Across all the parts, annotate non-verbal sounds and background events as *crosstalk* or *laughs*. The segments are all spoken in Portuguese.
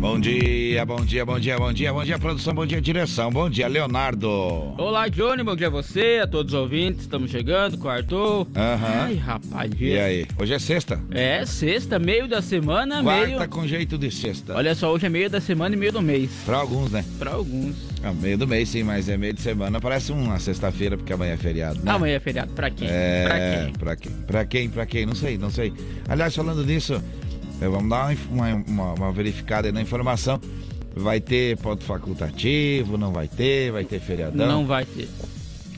Bom dia, bom dia, bom dia, bom dia, bom dia, produção, bom dia, direção, bom dia, Leonardo. Olá, Johnny, bom dia a você, a todos os ouvintes, estamos chegando, quartou. Aham. Ai, rapaz, E aí? Hoje é sexta? É, sexta, meio da semana, Quarta meio... com jeito de sexta. Olha só, hoje é meio da semana e meio do mês. Pra alguns, né? Pra alguns. É meio do mês, sim, mas é meio de semana. Parece uma sexta-feira, porque amanhã é feriado, né? Amanhã é feriado, pra quem? É, Pra quem? pra quem? Pra quem? Pra quem? Não sei, não sei. Aliás, falando nisso, vamos dar uma, uma, uma- verificada na informação. Vai ter ponto facultativo, não vai ter, vai ter feriadão. Não vai ter.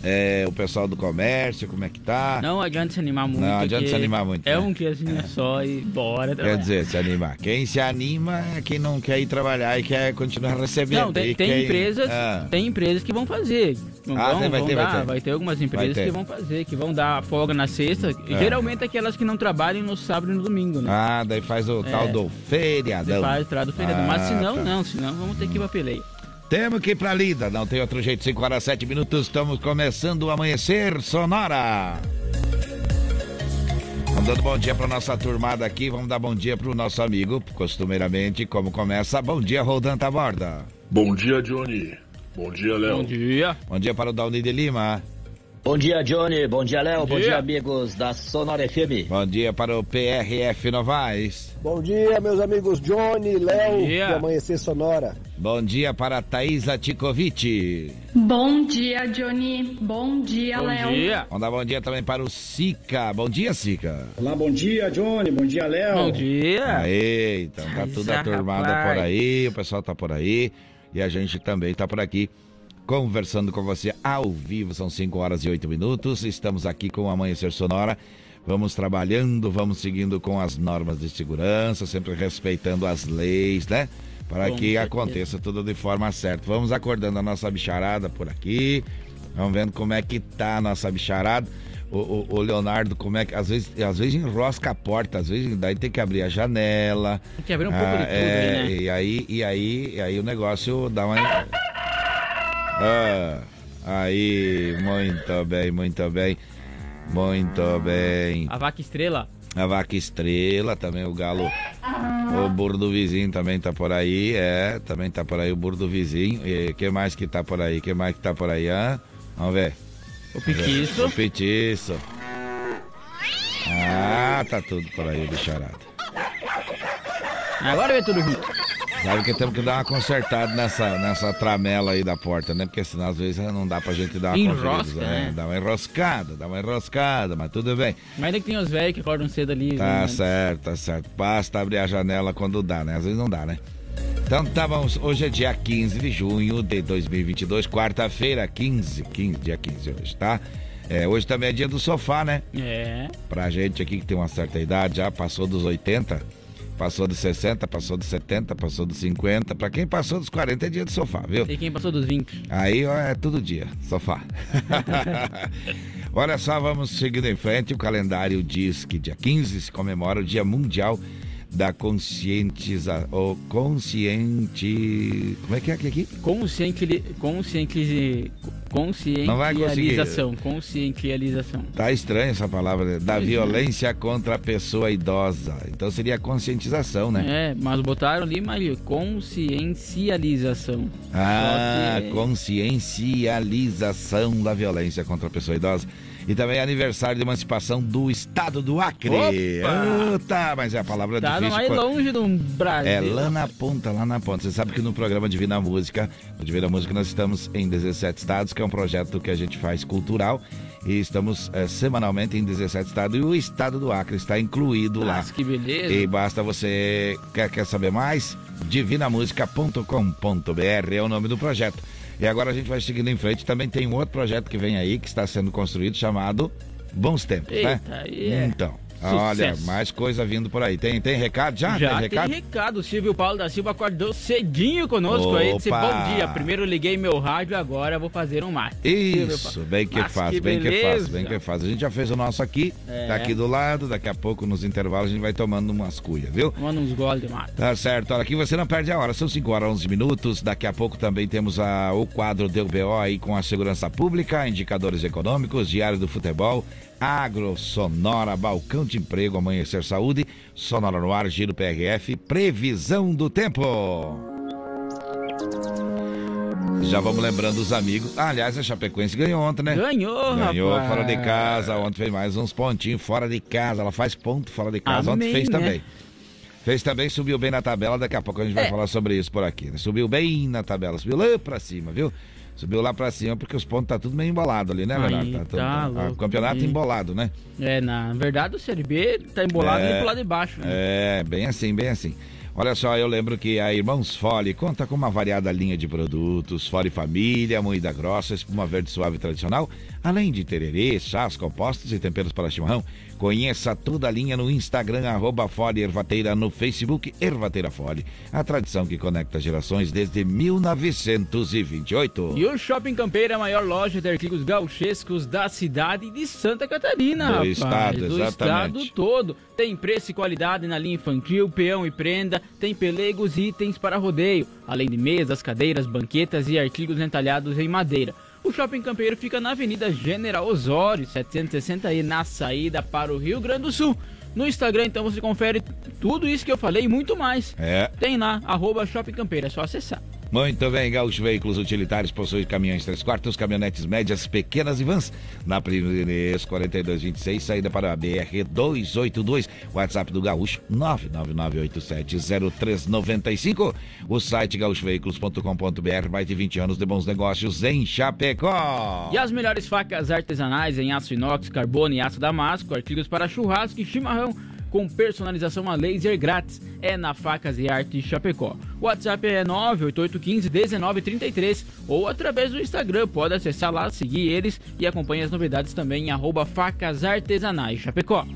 É, o pessoal do comércio, como é que tá? Não adianta se animar muito. Não adianta se animar muito, É né? um quezinho só e bora Quer trabalhar. dizer, se animar. Quem se anima é quem não quer ir trabalhar e quer continuar recebendo. Não, tem, tem empresas, Ah, tem empresas que vão fazer. Não Ah, vão, tem, vai vão ter, vai dar, ter. ter algumas empresas ter. que vão fazer, que vão dar folga na sexta. É. Geralmente aquelas que não trabalham no sábado e no domingo, né? ah, daí faz o tal do feriadão. Faz, traz do feriado. Ah, Mas se não, tá. não, senão vamos ter que ir pra peleia. Temos que ir pra lida, não tem outro jeito. 5 horas 7 minutos, estamos começando o Amanhecer Sonora. Vamos dando bom dia pra nossa turmada aqui. Vamos dar bom dia pro nosso amigo, costumeiramente, como começa. Bom dia, Roldan Taborda. Bom dia, Johnny. Bom dia, Léo. Bom dia. Bom dia para o Dauni de Lima. Bom dia, Johnny. Bom dia, Léo. Bom dia. dia, amigos da Sonora FM. Bom dia para o PRF Novaes. Bom dia, meus amigos Johnny, Léo e Amanhecer Sonora. Bom dia para a Thaisa Tikovic. Bom dia, Johnny. Bom dia, Bom Léo. dia. Vamos dar bom dia também para o Sica. Bom dia, Sica. Olá, bom dia, Johnny. Bom dia, Léo. Bom dia. Aê, então tá tudo a turmada rapaz. por aí, o pessoal tá por aí e a gente também tá por aqui conversando com você ao vivo. São 5 horas e 8 minutos. Estamos aqui com o Amanhecer Sonora. Vamos trabalhando, vamos seguindo com as normas de segurança, sempre respeitando as leis, né? Para Com que aconteça tudo de forma certa. Vamos acordando a nossa bicharada por aqui. Vamos vendo como é que tá a nossa bicharada. O, o- o Leonardo, como é que. Às vezes, às vezes enrosca a porta, às vezes daí tem que abrir a janela. Tem que abrir um pouco de tudo é, né? E aí, e aí, e aí o negócio dá uma. Ah, aí, muito bem, muito bem. Muito bem. A vaca estrela. A vaca estrela, também o galo. O burro do vizinho também tá por aí. É, também tá por aí o burro do vizinho. E que mais que tá por aí? que mais que tá por aí? hã? Vamos ver. O piquiço. O petiço. Ah, tá tudo por aí, bicharada. Agora vem tudo junto. Sabe que temos que dar uma consertada nessa, nessa tramela aí da porta, né? Porque senão às vezes não dá pra gente dar uma Enrosca, conferida, né? Dá uma enroscada, dá uma enroscada, mas tudo bem. Mas ainda que tem os velhos que acordam cedo ali. Tá né? certo, tá certo. Basta abrir a janela quando dá, né? Às vezes não dá, né? Então tá bom, hoje é dia 15 de junho de 2022, quarta-feira, 15, 15, dia 15 hoje, tá? É, hoje também é dia do sofá, né? É. Pra gente aqui que tem uma certa idade, já passou dos 80, passou dos 60, passou dos 70, passou dos 50. Pra quem passou dos 40 é dia do sofá, viu? E quem passou dos 20? Aí ó, é todo dia, sofá. *laughs* Olha só, vamos seguindo em frente. O calendário diz que dia 15 se comemora o Dia Mundial da Conscientiza... ou Consciente... Como é que é aqui? aqui? Conscienti... Conscienti... Não vai conseguir. Conscientização. Conscientização. Tá estranha essa palavra, né? Da violência contra a pessoa idosa. Então seria conscientização, né? É, mas botaram ali, mas consciencialização. Ah, que- consciencialização da violência contra a pessoa idosa. E também é aniversário de emancipação do estado do Acre. Opa! Tá, mas é a palavra Tá difícil. mais longe do Brasil. É lá na ponta, lá na ponta. Você sabe que no programa Divina Música, no Divina Música nós estamos em 17 estados, que é um projeto que a gente faz cultural. E estamos eh, semanalmente em 17 estados e o estado do Acre está incluído lá. Nossa, que beleza. E basta você. Quer, quer saber mais? Divinamusica.com.br é o nome do projeto. E agora a gente vai seguindo em frente. Também tem um outro projeto que vem aí, que está sendo construído, chamado Bons Tempos, né? Eita, aí é. Então, *laughs* Olha, Sucesso. mais coisa vindo por aí. Tem, tem recado já? Já tem tem recado? recado. O Silvio Paulo da Silva acordou cedinho conosco aí. Disse, Opa! bom dia. Primeiro liguei meu rádio, agora vou fazer um mate. Isso, bem que Mas faz, que bem que faz, bem que faz. A gente já fez o nosso aqui, É. tá aqui do lado, daqui a pouco nos intervalos a gente vai tomando umas cuias, viu? Manda uns goles de mate. Tá certo, olha aqui você não perde a hora, são 5 horas 11 minutos. Daqui a pouco também temos a, o quadro do BO aí com a segurança pública, indicadores econômicos, diário do futebol, agro, sonora, balcão de emprego, amanhecer saúde, sonora no ar, giro PRF, previsão do tempo. Já vamos lembrando os amigos. Ah, aliás, a Chapecoense ganhou ontem, né? Ganhou, Ganhou rapaz. fora de casa. Ontem fez mais uns pontinhos fora de casa. Ela faz ponto fora de casa. ontem Amém, fez né? também. Fez também, subiu bem na tabela. Daqui a pouco a gente vai É. falar sobre isso por aqui. né? Subiu bem na tabela, subiu lá pra cima, viu? Subiu lá pra cima porque os pontos tá tudo meio embolado ali, né, Aí, Leonardo? tá tudo- ah, o campeonato E- embolado, né? É, na verdade o Série B tá embolado É. ali pro lado de baixo. né? É, bem assim, bem assim. Olha só, eu lembro que a Irmãos Fole conta com uma variada linha de produtos, Fole Família, moída grossa, espuma verde suave tradicional, além de tererê, chás, compostos e temperos para chimarrão. Conheça toda a linha no Instagram, arroba Fole Ervateira, no Facebook Ervateira Fole. A tradição que conecta gerações desde 1928. E o Shopping Campeiro é a maior loja de artigos gauchescos da cidade de Santa Catarina, Do rapaz. estado, Do exatamente. estado todo. Tem preço e qualidade na linha infantil, peão e prenda, tem pelegos e itens para rodeio, além de mesas, cadeiras, banquetas e artigos entalhados em madeira. O Shopping Campeiro fica na Avenida General Osório, 760 na saída para o Rio Grande do Sul. No Instagram, então, você confere tudo isso que eu falei e muito mais. É. Tem lá, arroba Shopping Campeiro, é só acessar. Muito bem, Gaúcho Veículos Utilitários possui caminhões 3 quartos, caminhonetes médias, pequenas e vans. Na Primeirês 4226, saída para a BR 282. WhatsApp do Gaúcho 999870395. O site gaúchoveículos.com.br vai ter 20 anos de bons negócios em Chapecó. E as melhores facas artesanais em aço inox, carbono e aço damasco, artigos para churrasco e chimarrão com personalização a laser grátis. É na Facas e Arte Chapecó. O WhatsApp é 988151933 ou através do Instagram. Pode acessar lá, seguir eles e acompanhe as novidades também em arroba Facas Artesanais Chapecó.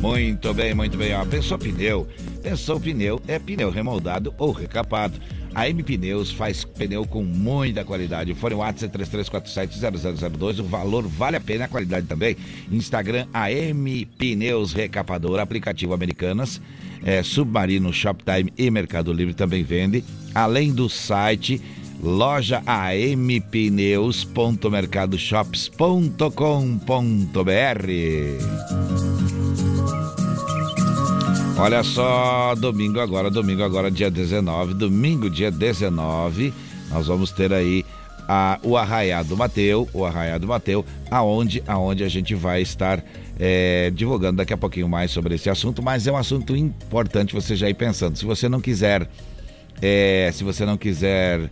Muito bem, muito bem. Ó, pensou pneu? Pensou pneu é pneu remoldado ou recapado. A M Pneus faz pneu com muita qualidade. O fone WhatsApp é 33470002. O valor vale a pena, a qualidade também. Instagram AM Pneus Recapador, aplicativo Americanas, é, Submarino, Shoptime e Mercado Livre também vende. Além do site loja ampneus.mercadoshops.com.br. Olha só, domingo agora, domingo agora, dia 19, domingo, dia 19, nós vamos ter aí a, o Arraiá do Mateu, o Arraiá do Mateu, aonde, aonde a gente vai estar é, divulgando daqui a pouquinho mais sobre esse assunto, mas é um assunto importante você já ir pensando. Se você não quiser, é, se você não quiser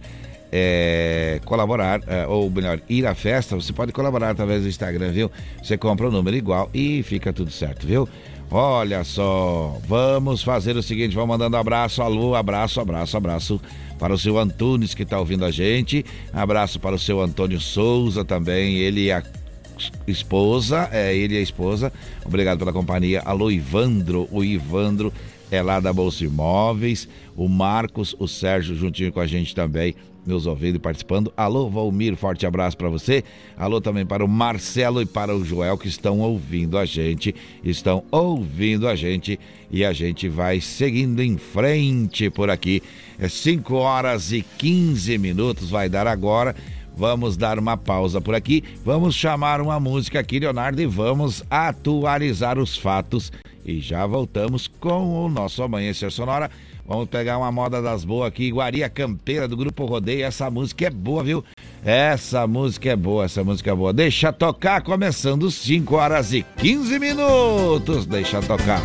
é, colaborar, ou melhor, ir à festa, você pode colaborar através do Instagram, viu? Você compra o número igual e fica tudo certo, viu? Olha só, vamos fazer o seguinte, vamos mandando abraço, alô, abraço, abraço, abraço para o seu Antunes que está ouvindo a gente, abraço para o seu Antônio Souza também, ele e a esposa, é ele e a esposa, obrigado pela companhia, alô Ivandro, o Ivandro é lá da Bolsa Imóveis, o Marcos, o Sérgio juntinho com a gente também, nos ouvindo e participando. Alô, Valmir, forte abraço para você. Alô também para o Marcelo e para o Joel que estão ouvindo a gente, estão ouvindo a gente e a gente vai seguindo em frente por aqui. É 5 horas e 15 minutos, vai dar agora. Vamos dar uma pausa por aqui, vamos chamar uma música aqui, Leonardo, e vamos atualizar os fatos. E já voltamos com o nosso Amanhecer Sonora. Vamos pegar uma moda das boas aqui, Guaria Campeira do Grupo Rodeio. Essa música é boa, viu? Essa música é boa, essa música é boa. Deixa tocar, começando 5 horas e 15 minutos. Deixa tocar.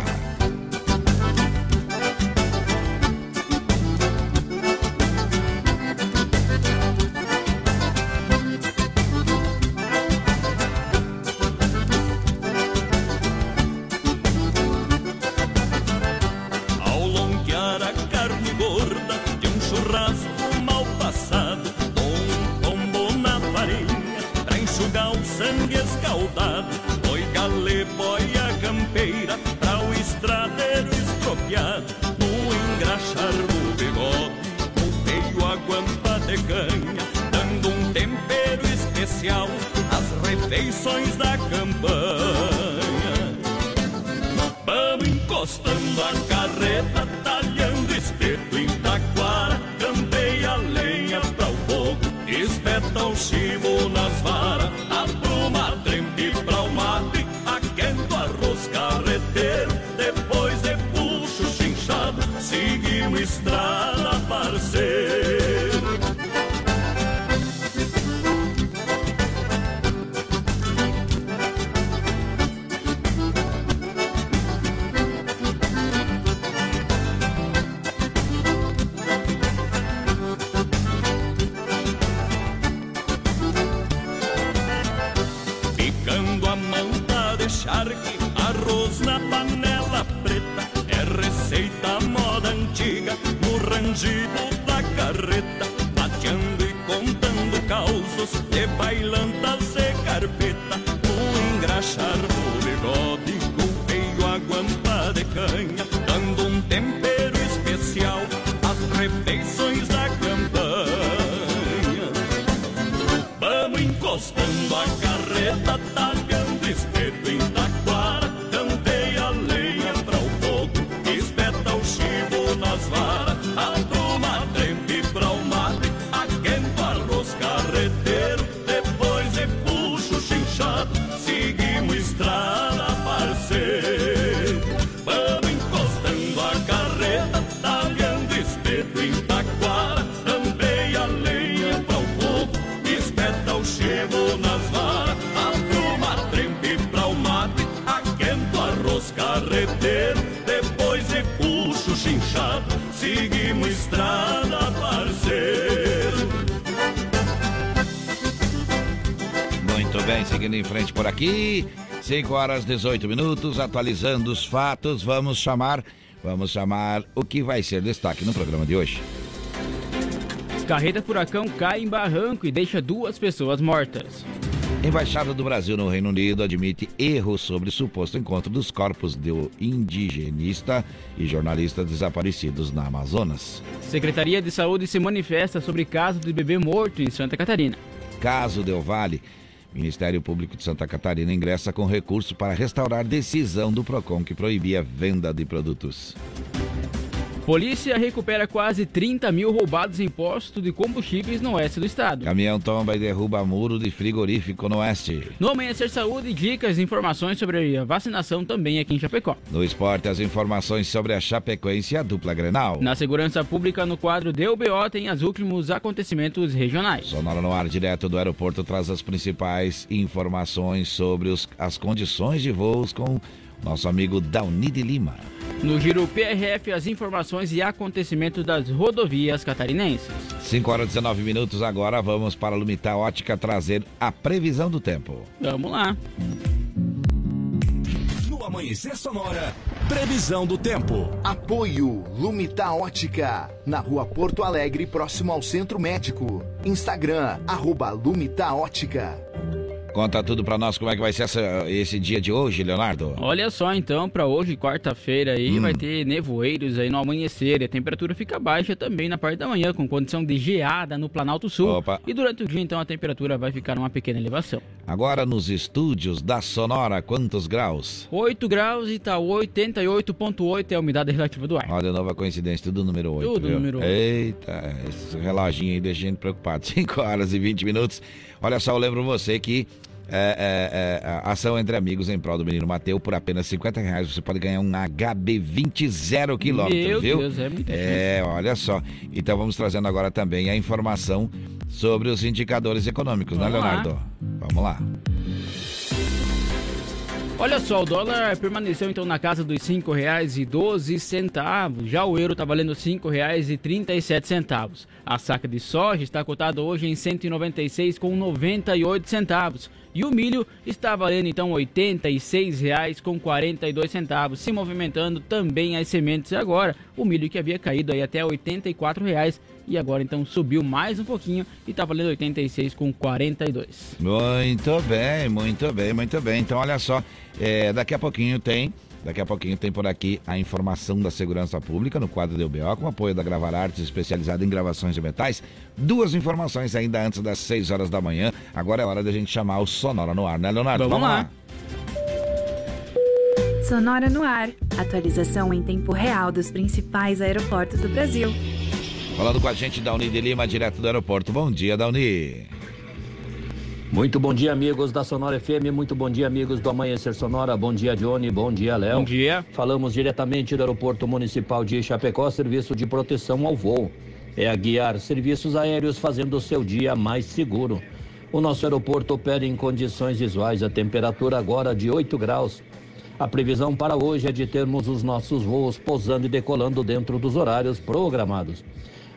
5 horas 18 minutos, atualizando os fatos. Vamos chamar, vamos chamar o que vai ser destaque no programa de hoje. Carreta furacão cai em barranco e deixa duas pessoas mortas. Embaixada do Brasil no Reino Unido admite erro sobre suposto encontro dos corpos do indigenista e jornalista desaparecidos na Amazonas. Secretaria de Saúde se manifesta sobre caso de bebê morto em Santa Catarina. Caso Del Vale, Ministério Público de Santa Catarina ingressa com recurso para restaurar decisão do PROCON que proibia a venda de produtos. Polícia recupera quase 30 mil roubados em postos de combustíveis no oeste do estado. Caminhão tomba e derruba muro de frigorífico no oeste. No Amanhecer Saúde, dicas e informações sobre a vacinação também aqui em Chapecó. No esporte, as informações sobre a Chapecoense e a dupla Grenal. Na segurança pública, no quadro DUBO, tem os últimos acontecimentos regionais. Sonora no ar direto do aeroporto traz as principais informações sobre os- as condições de voos com nosso amigo Dauni de Lima. No Giro PRF, as informações e acontecimentos das rodovias catarinenses. 5 horas e 19 minutos agora, vamos para a Lumita Ótica trazer a previsão do tempo. Vamos lá. No Amanhecer Sonora, previsão do tempo. Apoio Lumita Ótica, na rua Porto Alegre, próximo ao Centro Médico. Instagram, arroba Lumita Ótica. Conta tudo pra nós como é que vai ser essa- esse dia de hoje, Leonardo. Olha só então, para hoje, quarta-feira aí, vai ter nevoeiros aí no amanhecer e a temperatura fica baixa também na parte da manhã, com condição de geada no Planalto Sul. Opa. E durante o dia, então, a temperatura vai ficar uma pequena elevação. Agora nos estúdios da Sonora, quantos graus? 8 graus e tá 88,8 é a umidade relativa do ar. Olha, nova coincidência, tudo número 8. Tudo número oito. Eita, esse reloginho aí deixa a gente preocupado. *laughs* 5 horas e 20 minutos. Olha só, eu lembro você que é, é, é, ação entre amigos em prol do menino Mateu, por apenas 50 reais, você pode ganhar um HB20 zero quilômetro, Meu viu? Deus, é muito É, olha só. Então vamos trazendo agora também a informação sobre os indicadores econômicos, né, Vamos lá. Leonardo? Vamos lá. Olha só, o dólar permaneceu então na casa dos R$ 5,12. Já o euro está valendo R$ 5,37. A saca de soja está cotada hoje em R$ 196,98 e o milho está valendo então R$ 86,42, se movimentando também as sementes agora. O milho que havia caído aí até 84 reais e agora então subiu mais um pouquinho e está valendo R$ 86,42. Muito bem, muito bem, muito bem. Então, olha só, é, daqui a pouquinho tem Daqui a pouquinho tem por aqui a informação da segurança pública no quadro do UBO, com apoio da Gravar Artes, especializada em gravações de metais. Duas informações ainda antes das 6 horas da manhã. Agora é hora da gente chamar o Sonora no ar, né, Leonardo? Vamos lá. Sonora no ar. Atualização em tempo real dos principais aeroportos do Brasil. Falando com a gente, Dauni de Lima, direto do aeroporto. Bom dia, Dauni. Muito bom dia, amigos da Sonora FM. Muito bom dia, amigos do Amanhecer Sonora. Bom dia, Johnny. Bom dia, Léo. Bom dia. Falamos diretamente do Aeroporto Municipal de Chapecó, serviço de proteção ao voo. É a guiar serviços aéreos fazendo o seu dia mais seguro. O nosso aeroporto opera em condições visuais. A temperatura agora de 8 graus. A previsão para hoje é de termos os nossos voos pousando e decolando dentro dos horários programados.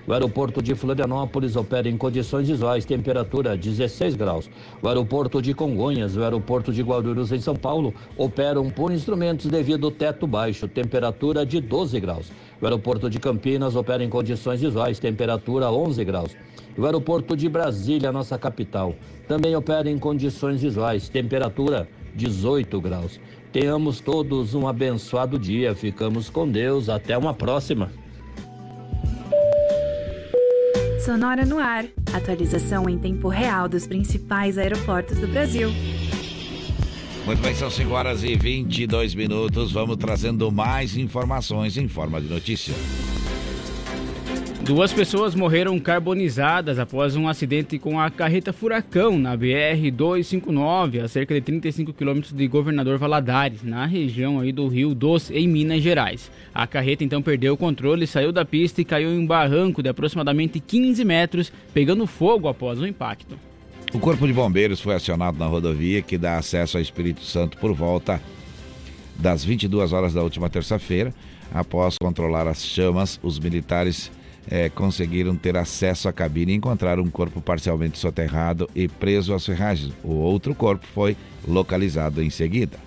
O aeroporto de Florianópolis opera em condições visuais, temperatura 16 graus. O aeroporto de Congonhas, o aeroporto de Guarulhos em São Paulo operam por instrumentos devido ao teto baixo, temperatura de 12 graus. O aeroporto de Campinas opera em condições visuais, temperatura 11 graus. O aeroporto de Brasília, nossa capital, também opera em condições visuais, temperatura 18 graus. Tenhamos todos um abençoado dia. Ficamos com Deus. Até uma próxima. Sonora no ar. Atualização em tempo real dos principais aeroportos do Brasil. Muito bem, são 5 horas e 22 minutos. Vamos trazendo mais informações em forma de notícia. Duas pessoas morreram carbonizadas após um acidente com a carreta Furacão na BR-259, a cerca de 35 quilômetros de Governador Valadares, na região aí do Rio Doce, em Minas Gerais. A carreta então perdeu o controle, saiu da pista e caiu em um barranco de aproximadamente 15 metros, pegando fogo após o impacto. O Corpo de Bombeiros foi acionado na rodovia que dá acesso ao Espírito Santo por volta das 22 horas da última terça-feira. Após controlar as chamas, os militares é, conseguiram ter acesso à cabine e encontraram um corpo parcialmente soterrado e preso às ferragens. O outro corpo foi localizado em seguida.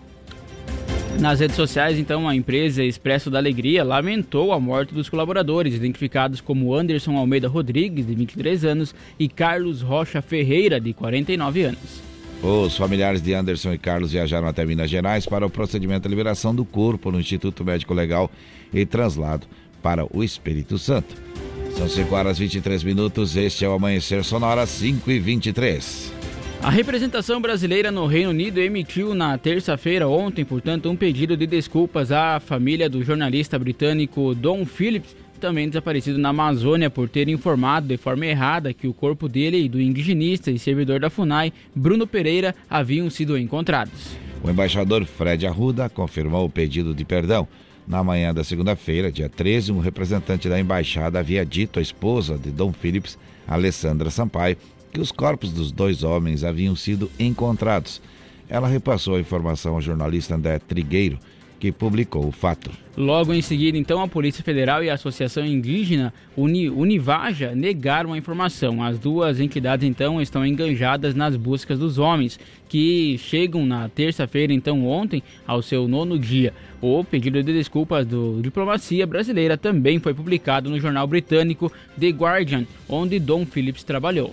Nas redes sociais, então, a empresa Expresso da Alegria lamentou a morte dos colaboradores, identificados como Anderson Almeida Rodrigues, de 23 anos, e Carlos Rocha Ferreira, de 49 anos. Os familiares de Anderson e Carlos viajaram até Minas Gerais para o procedimento de liberação do corpo no Instituto Médico Legal e translado para o Espírito Santo. São 5 horas 23 minutos, este é o Amanhecer Sonora 5 e 23. A representação brasileira no Reino Unido emitiu na terça-feira, ontem, portanto, um pedido de desculpas à família do jornalista britânico Don Phillips, também desaparecido na Amazônia, por ter informado de forma errada que o corpo dele e do indigenista e servidor da FUNAI, Bruno Pereira, haviam sido encontrados. O embaixador Fred Arruda confirmou o pedido de perdão. Na manhã da segunda-feira, dia 13, um representante da embaixada havia dito à esposa de Dom Phillips, Alessandra Sampaio, que os corpos dos dois homens haviam sido encontrados. Ela repassou a informação ao jornalista André Trigueiro, que publicou o fato. Logo em seguida, então, a Polícia Federal e a Associação Indígena Uni, Univaja negaram a informação. As duas entidades, então, estão enganjadas nas buscas dos homens, que chegam na terça-feira, então, ontem, ao seu nono dia. O pedido de desculpas do Diplomacia Brasileira também foi publicado no jornal britânico The Guardian, onde Dom Phillips trabalhou.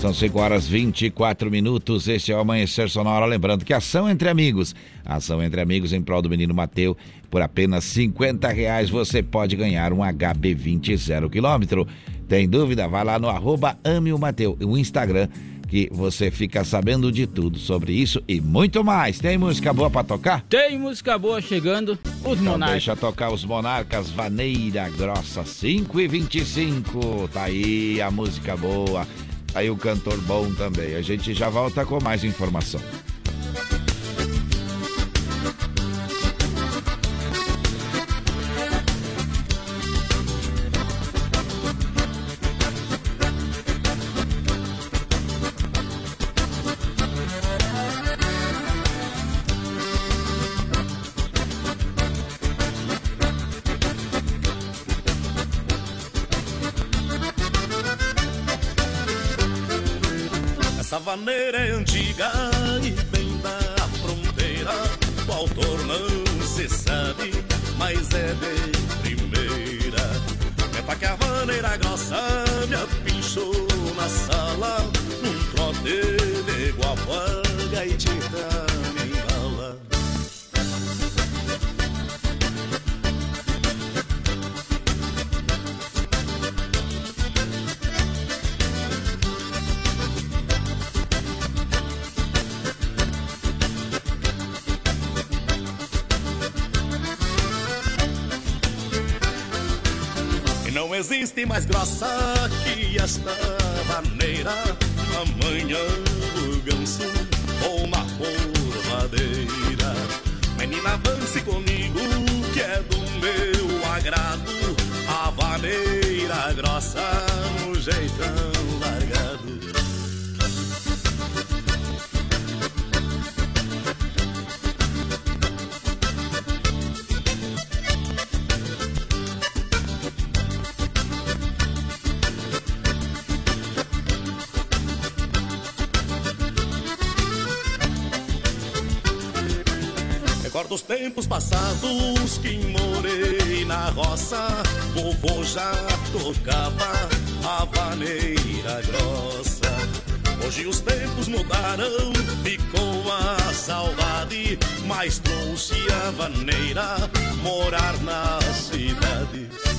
São 5 horas 24 minutos. Este é o Amanhecer Sonora. Lembrando que ação entre amigos. Ação entre amigos em prol do menino Mateu. Por apenas 50 reais você pode ganhar um HB20 zero quilômetro. Tem dúvida? Vai lá no arroba Ame o Mateu, o Instagram, que você fica sabendo de tudo sobre isso e muito mais. Tem música boa para tocar? Tem música boa chegando. Os então Monarcas. Deixa tocar os Monarcas, Vaneira Grossa, 5 e 25. Tá aí a música boa. Aí o cantor bom também. A gente já volta com mais informação. Mais grossa que esta maneira. Amanhã o ganso ou uma porvadeira. Menina, dance comigo que é do meu agrado. A vaneira grossa no jeitão tempos passados que morei na roça. Vovô já tocava a vaneira grossa. Hoje os tempos mudaram, ficou a saudade, mas trouxe a vaneira morar na cidade.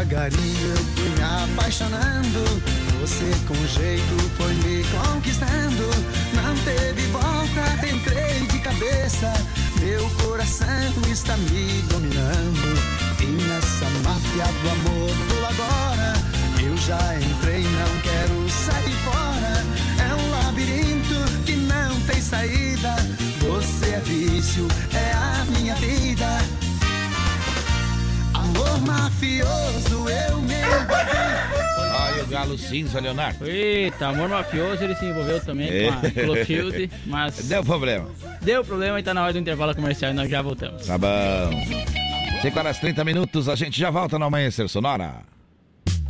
Devagarinho fui me apaixonando. Você com jeito foi me conquistando. Não teve volta, entrei de cabeça. Meu coração está me dominando. E nessa máfia do amor tô agora. Eu já entrei, não quero sair fora. É um labirinto que não tem saída. Você é vício, é a minha vida. Amor mafioso. *laughs* Olha o galo cinza, Leonardo. Eita, amor mafioso, ele se envolveu também É. com a Clotilde, mas Deu problema. deu problema e tá na hora do intervalo comercial e nós já voltamos. Tá bom. 5 horas 30 minutos, a gente já volta no Amanhecer Sonora.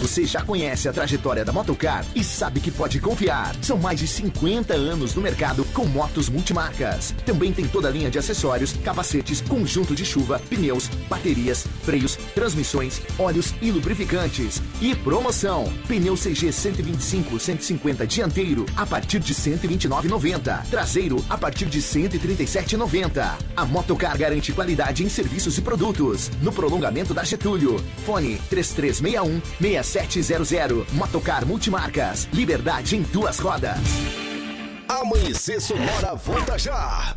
Você já conhece a trajetória da Motocar e sabe que pode confiar. São mais de 50 anos no mercado com motos multimarcas. Também tem toda a linha de acessórios, capacetes, conjunto de chuva, pneus, baterias, freios, transmissões, óleos e lubrificantes. E promoção: pneu CG 125 150 dianteiro a partir de 129,90. Traseiro a partir de 137,90. A Motocar garante qualidade em serviços e produtos. No prolongamento da Getúlio. Fone 3361 6700. Motocar Multimarcas. Liberdade em duas rodas. Amanhecer Sonora volta já.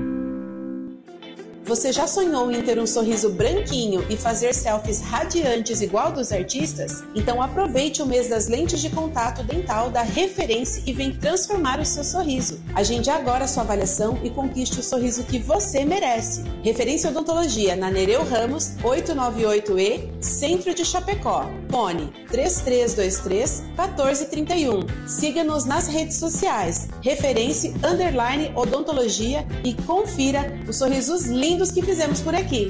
Você já sonhou em ter um sorriso branquinho e fazer selfies radiantes igual dos artistas? Então aproveite o mês das lentes de contato dental da Referência e vem transformar o seu sorriso. Agende agora sua avaliação e conquiste o sorriso que você merece. Referência Odontologia na Nereu Ramos, 898E, Centro de Chapecó. Fone 3323 1431. Siga-nos nas redes sociais. Referência Underline Odontologia e confira os sorrisos lindos que fizemos por aqui.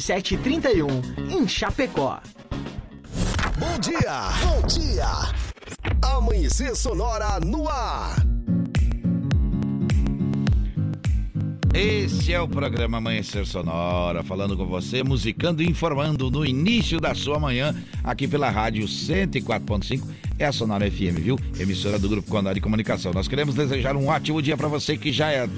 7731 em Chapecó. Bom dia, bom dia. Amanhecer Sonora no ar. Esse é o programa Amanhecer Sonora, falando com você, musicando e informando no início da sua manhã, aqui pela rádio 104.5, é a Sonora FM, viu? Emissora do Grupo Condado de Comunicação. Nós queremos desejar um ótimo dia para você que já é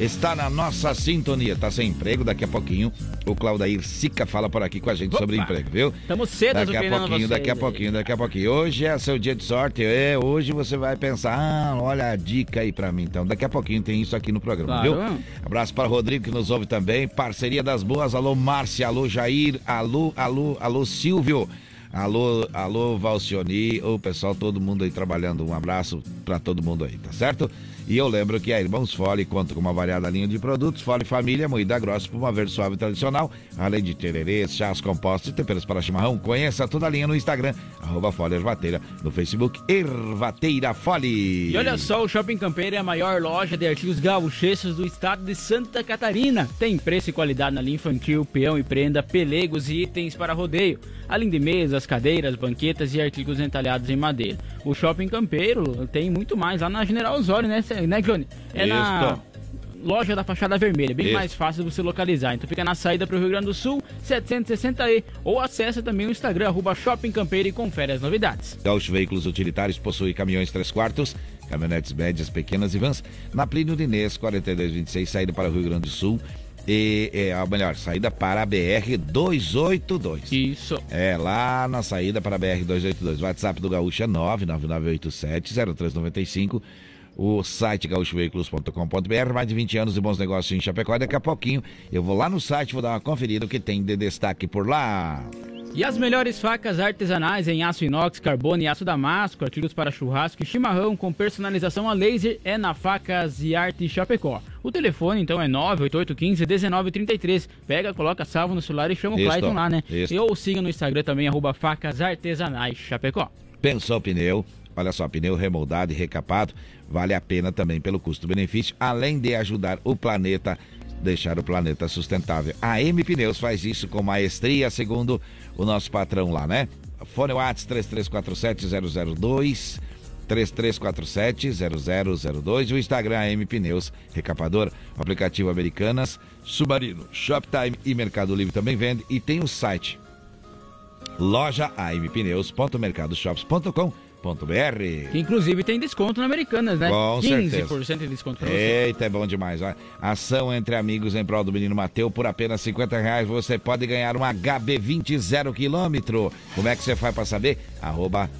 está na nossa sintonia. Tá sem emprego, daqui a pouquinho o Claudair Sica fala por aqui com a gente Opa. sobre emprego, viu? Estamos cedo Daqui a pouquinho, daqui a pouquinho, daqui a pouquinho. Hoje é seu dia de sorte, é, hoje você vai pensar, ah, olha a dica aí pra mim. Então, daqui a pouquinho tem isso aqui no programa, claro. viu? Abraço para o Rodrigo que nos ouve também, parceria das boas, alô Márcia, alô Jair, alô, alô, alô Silvio. Alô, alô Valcioni, o pessoal, todo mundo aí trabalhando. Um abraço para todo mundo aí, tá certo? E eu lembro que a Irmãos Fole conta com uma variada linha de produtos, Fole Família, moída grossa, uma verde suave tradicional, além de tererês, chás compostos e temperos para chimarrão. Conheça toda a linha no Instagram, arroba Fole Ervateira, no Facebook, Ervateira Fole. E olha só, o Shopping Campeiro é a maior loja de artigos gaúchescos do estado de Santa Catarina. Tem preço e qualidade na linha infantil, peão e prenda, pelegos e itens para rodeio, além de mesas, cadeiras, banquetas e artigos entalhados em madeira. O Shopping Campeiro tem muito mais lá na General Osório, né? né, Johnny? É Isso. na loja da fachada vermelha, bem Isso. mais fácil de você localizar. Então fica na saída para o Rio Grande do Sul, 760E, ou acessa também o Instagram, arroba Shopping Campeiro e confere as novidades. Gaúcho Veículos Utilitários possui caminhões 3 quartos, caminhonetes médias, pequenas e vans, na Plínio de Inês, 4226, saída para o Rio Grande do Sul, e, é, melhor, saída para a BR 282. Isso. É, lá na saída para a BR 282. O WhatsApp do Gaúcho é 99987 0395 o site gaúchoveículos.com.br, mais de 20 anos de bons negócios em Chapecó. Daqui a pouquinho eu vou lá no site, vou dar uma conferida o que tem de destaque por lá. E as melhores facas artesanais em aço inox, carbono e aço damasco, artigos para churrasco e chimarrão com personalização a laser é na Facas e Arte Chapecó. O telefone então é 988151933. Pega, coloca salvo no celular e chama o Clayton lá, né? Isso. Ou siga no Instagram também, arroba facas artesanais Chapecó. Pensou Pneu, Olha só, pneu remoldado e recapado vale a pena também pelo custo-benefício, além de ajudar o planeta deixar o planeta sustentável. A M Pneus faz isso com maestria, segundo o nosso patrão lá, né? Fone Whats 3347-002, 3347-0002, o Instagram AM Pneus, Recapador, aplicativo Americanas, Submarino, Shoptime e Mercado Livre também vende. E tem o site loja ampneus.mercadoshops.com.br Que inclusive tem desconto na Americanas, né? Com 15% certeza. de desconto pra você. Eita, é bom demais. ó. Ação entre amigos em prol do menino Mateu. Por apenas 50 reais você pode ganhar um HB20 zero quilômetro. Como é que você faz para saber? Arroba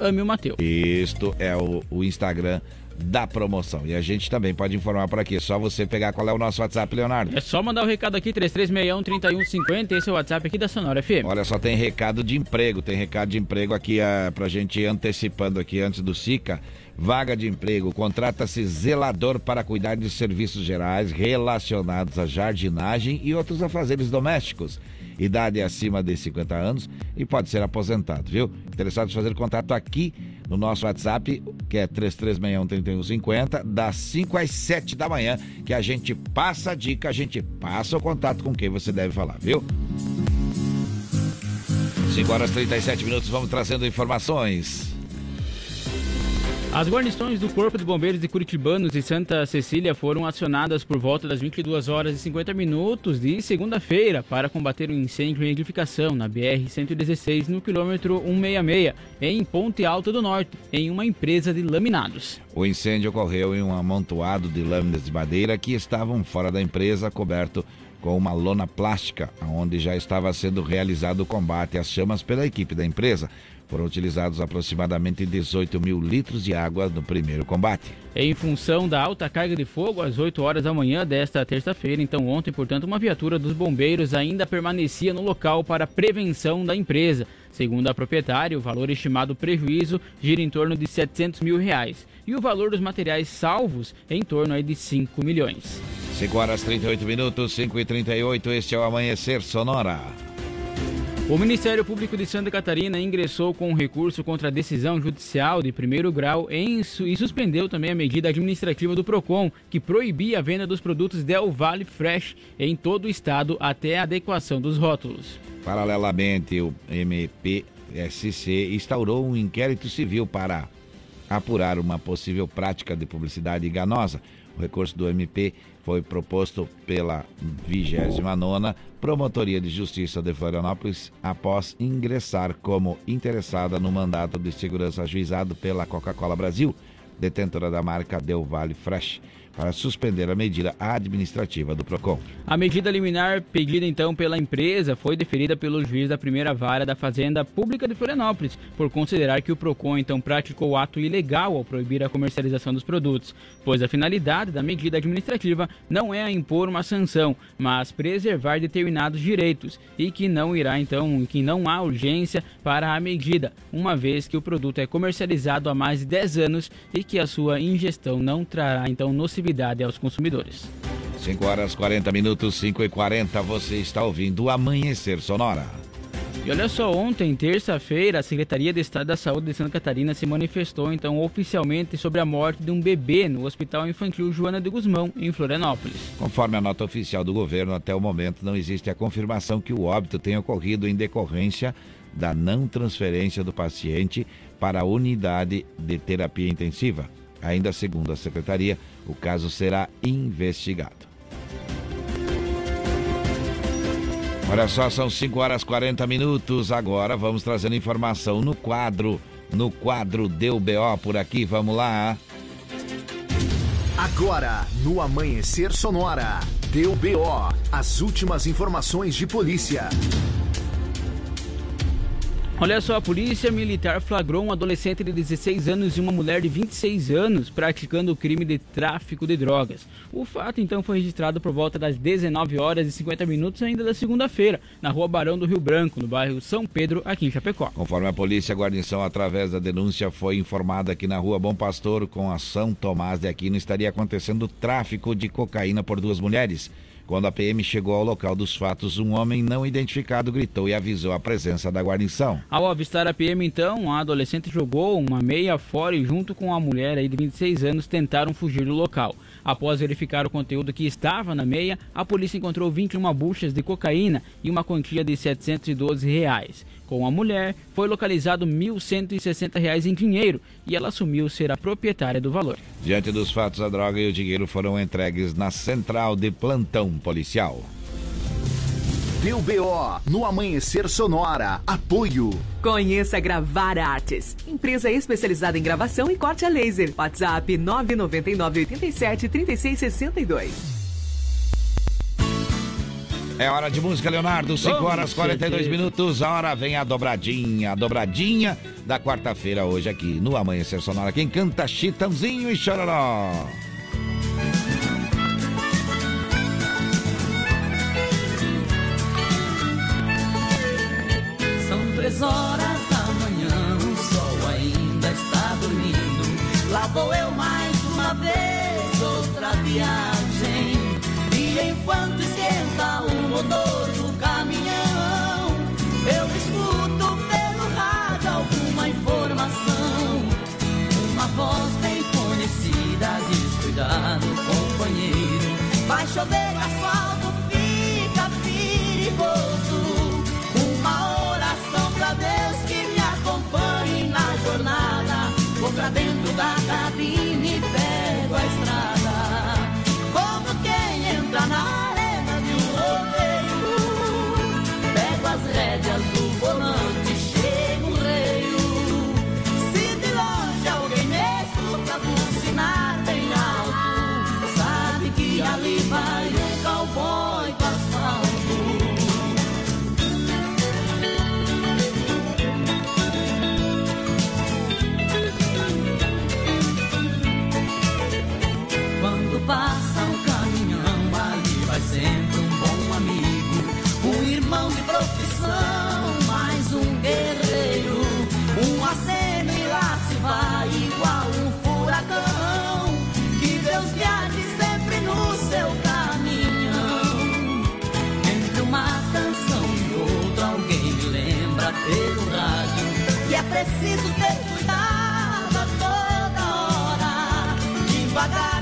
Ame o Mateu. Isto é o, o Instagram da promoção. E a gente também pode informar por aqui. É só você pegar qual é o nosso WhatsApp, Leonardo. É só mandar o recado aqui, 3361-3150. Esse é o WhatsApp aqui da Sonora FM. Olha só, tem recado de emprego. Tem recado de emprego aqui uh, pra gente ir antecipando aqui antes do SICA. Vaga de emprego. Contrata-se zelador para cuidar de serviços gerais relacionados à jardinagem e outros afazeres domésticos. Idade acima de 50 anos e pode ser aposentado, viu? Interessados em fazer contato aqui no nosso WhatsApp, que é 3361-3150, das 5 às 7 da manhã, que a gente passa a dica, a gente passa o contato com quem você deve falar, viu? 5 horas e 37 minutos, vamos trazendo informações. As guarnições do Corpo de Bombeiros de Curitibanos e Santa Cecília foram acionadas por volta das 22 horas e 50 minutos de segunda-feira para combater um incêndio em edificação na BR-116 no quilômetro 166, em Ponte Alta do Norte, em uma empresa de laminados. O incêndio ocorreu em um amontoado de lâminas de madeira que estavam fora da empresa, coberto com uma lona plástica, onde já estava sendo realizado o combate às chamas pela equipe da empresa. Foram utilizados aproximadamente 18 mil litros de água no primeiro combate. Em função da alta carga de fogo, às 8 horas da manhã desta terça-feira, então ontem, portanto, uma viatura dos bombeiros ainda permanecia no local para prevenção da empresa. Segundo a proprietária, o valor estimado prejuízo gira em torno de 700 mil reais e o valor dos materiais salvos em torno aí de 5 milhões. 5 horas 38 minutos, 5 e 38 este é o Amanhecer Sonora. O Ministério Público de Santa Catarina ingressou com um recurso contra a decisão judicial de primeiro grau em e suspendeu também a medida administrativa do PROCON, que proibia a venda dos produtos Del Vale Fresh em todo o estado até a adequação dos rótulos. Paralelamente, o MPSC instaurou um inquérito civil para apurar uma possível prática de publicidade enganosa. O recurso do MP foi proposto pela 29ª Promotoria de Justiça de Florianópolis após ingressar como interessada no mandato de segurança ajuizado pela Coca-Cola Brasil, detentora da marca Del Vale Fresh, para suspender a medida administrativa do PROCON. A medida liminar pedida então pela empresa foi deferida pelo juiz da primeira vara da Fazenda Pública de Florianópolis, por considerar que o PROCON então praticou ato ilegal ao proibir a comercialização dos produtos, pois a finalidade da medida administrativa não é impor uma sanção, mas preservar determinados direitos e que não irá então, que não há urgência para a medida, uma vez que o produto é comercializado há mais de 10 anos e que a sua ingestão não trará então nocividade aos consumidores. 5 horas 40 minutos, 5 e 40, você está ouvindo o Amanhecer Sonora. E olha só, ontem, terça-feira, a Secretaria de Estado da Saúde de Santa Catarina se manifestou então oficialmente sobre a morte de um bebê no Hospital Infantil Joana de Guzmão, em Florianópolis. Conforme a nota oficial do governo, até o momento não existe a confirmação que o óbito tenha ocorrido em decorrência da não transferência do paciente para a unidade de terapia intensiva. Ainda segundo a secretaria, o caso será investigado. Olha só, são 5 horas 40 minutos. Agora vamos trazendo informação no quadro. No quadro Deu BO por aqui, vamos lá. Agora, no Amanhecer Sonora, Deu BO. As últimas informações de polícia. Olha só, a polícia militar flagrou um adolescente de 16 anos e uma mulher de 26 anos praticando o crime de tráfico de drogas. O fato então foi registrado por volta das 19 horas e 50 minutos ainda da segunda-feira, na rua Barão do Rio Branco, no bairro São Pedro, aqui em Chapecó. Conforme a polícia, a guarnição, através da denúncia, foi informada que na rua Bom Pastor, com a São Tomás de Aquino, estaria acontecendo tráfico de cocaína por duas mulheres Quando a PM chegou ao local dos fatos, um homem não identificado gritou e avisou a presença da guarnição. Ao avistar a PM, então, a adolescente jogou uma meia fora e, junto com a mulher aí de 26 anos, tentaram fugir do local. Após verificar o conteúdo que estava na meia, a polícia encontrou 21 buchas de cocaína e uma quantia de 712 reais. Com a mulher, foi localizado 1.160 reais em dinheiro e ela assumiu ser a proprietária do valor. Diante dos fatos, a droga e o dinheiro foram entregues na central de plantão policial. Deu BO no Amanhecer Sonora. Apoio. Conheça Gravar Artes, empresa especializada em gravação e corte a laser. WhatsApp 999 87 3662. É hora de música, Leonardo. 5 horas 42 minutos. A hora vem a dobradinha. A dobradinha da quarta-feira hoje aqui no Amanhecer Sonora. Quem canta Chitãozinho e Chororó. São três horas da manhã, o sol ainda está dormindo. Lá vou eu mais uma vez, outra viagem. E enquanto esquenta o motor do caminhão, eu escuto pelo rádio alguma informação. Uma voz bem conhecida diz: Cuidado, companheiro. Vai chover asfalto, fica perigoso. Uma oração pra Deus que me acompanhe na jornada. Vou pra dentro da cabine preciso ter cuidado a toda hora. Devagar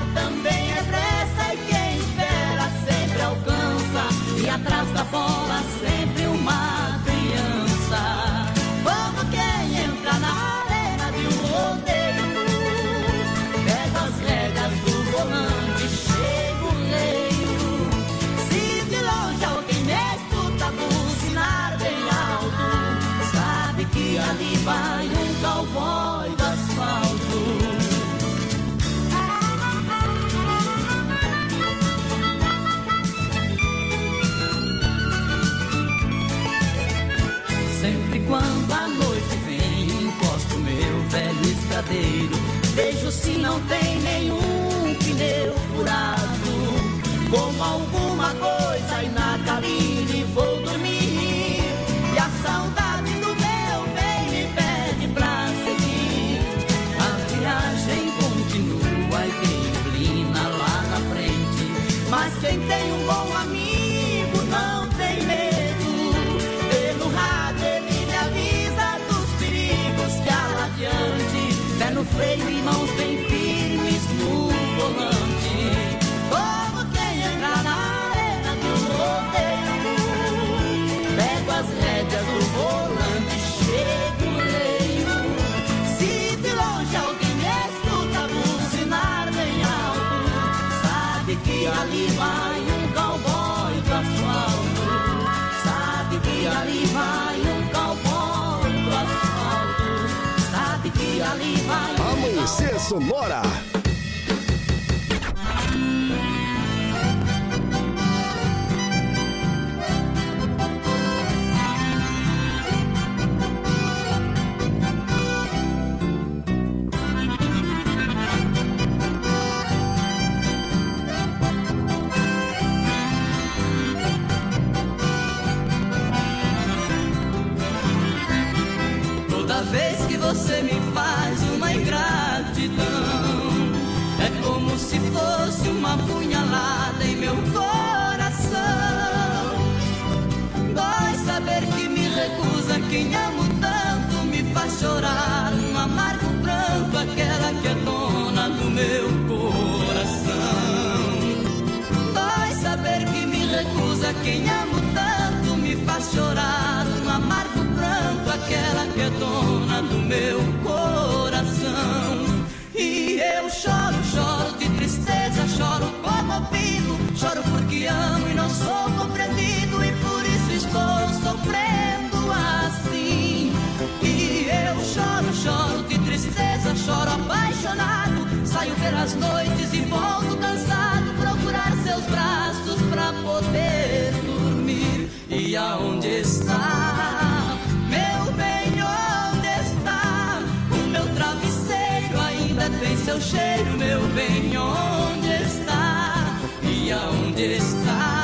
Vejo se Sonora. Se fosse uma punhalada sofrendo assim. E eu choro, choro de tristeza, choro apaixonado, saio pelas noites e volto cansado procurar seus braços pra poder dormir. E aonde está? Meu bem, onde está? O meu travesseiro ainda tem seu cheiro, meu bem, onde está? E aonde está?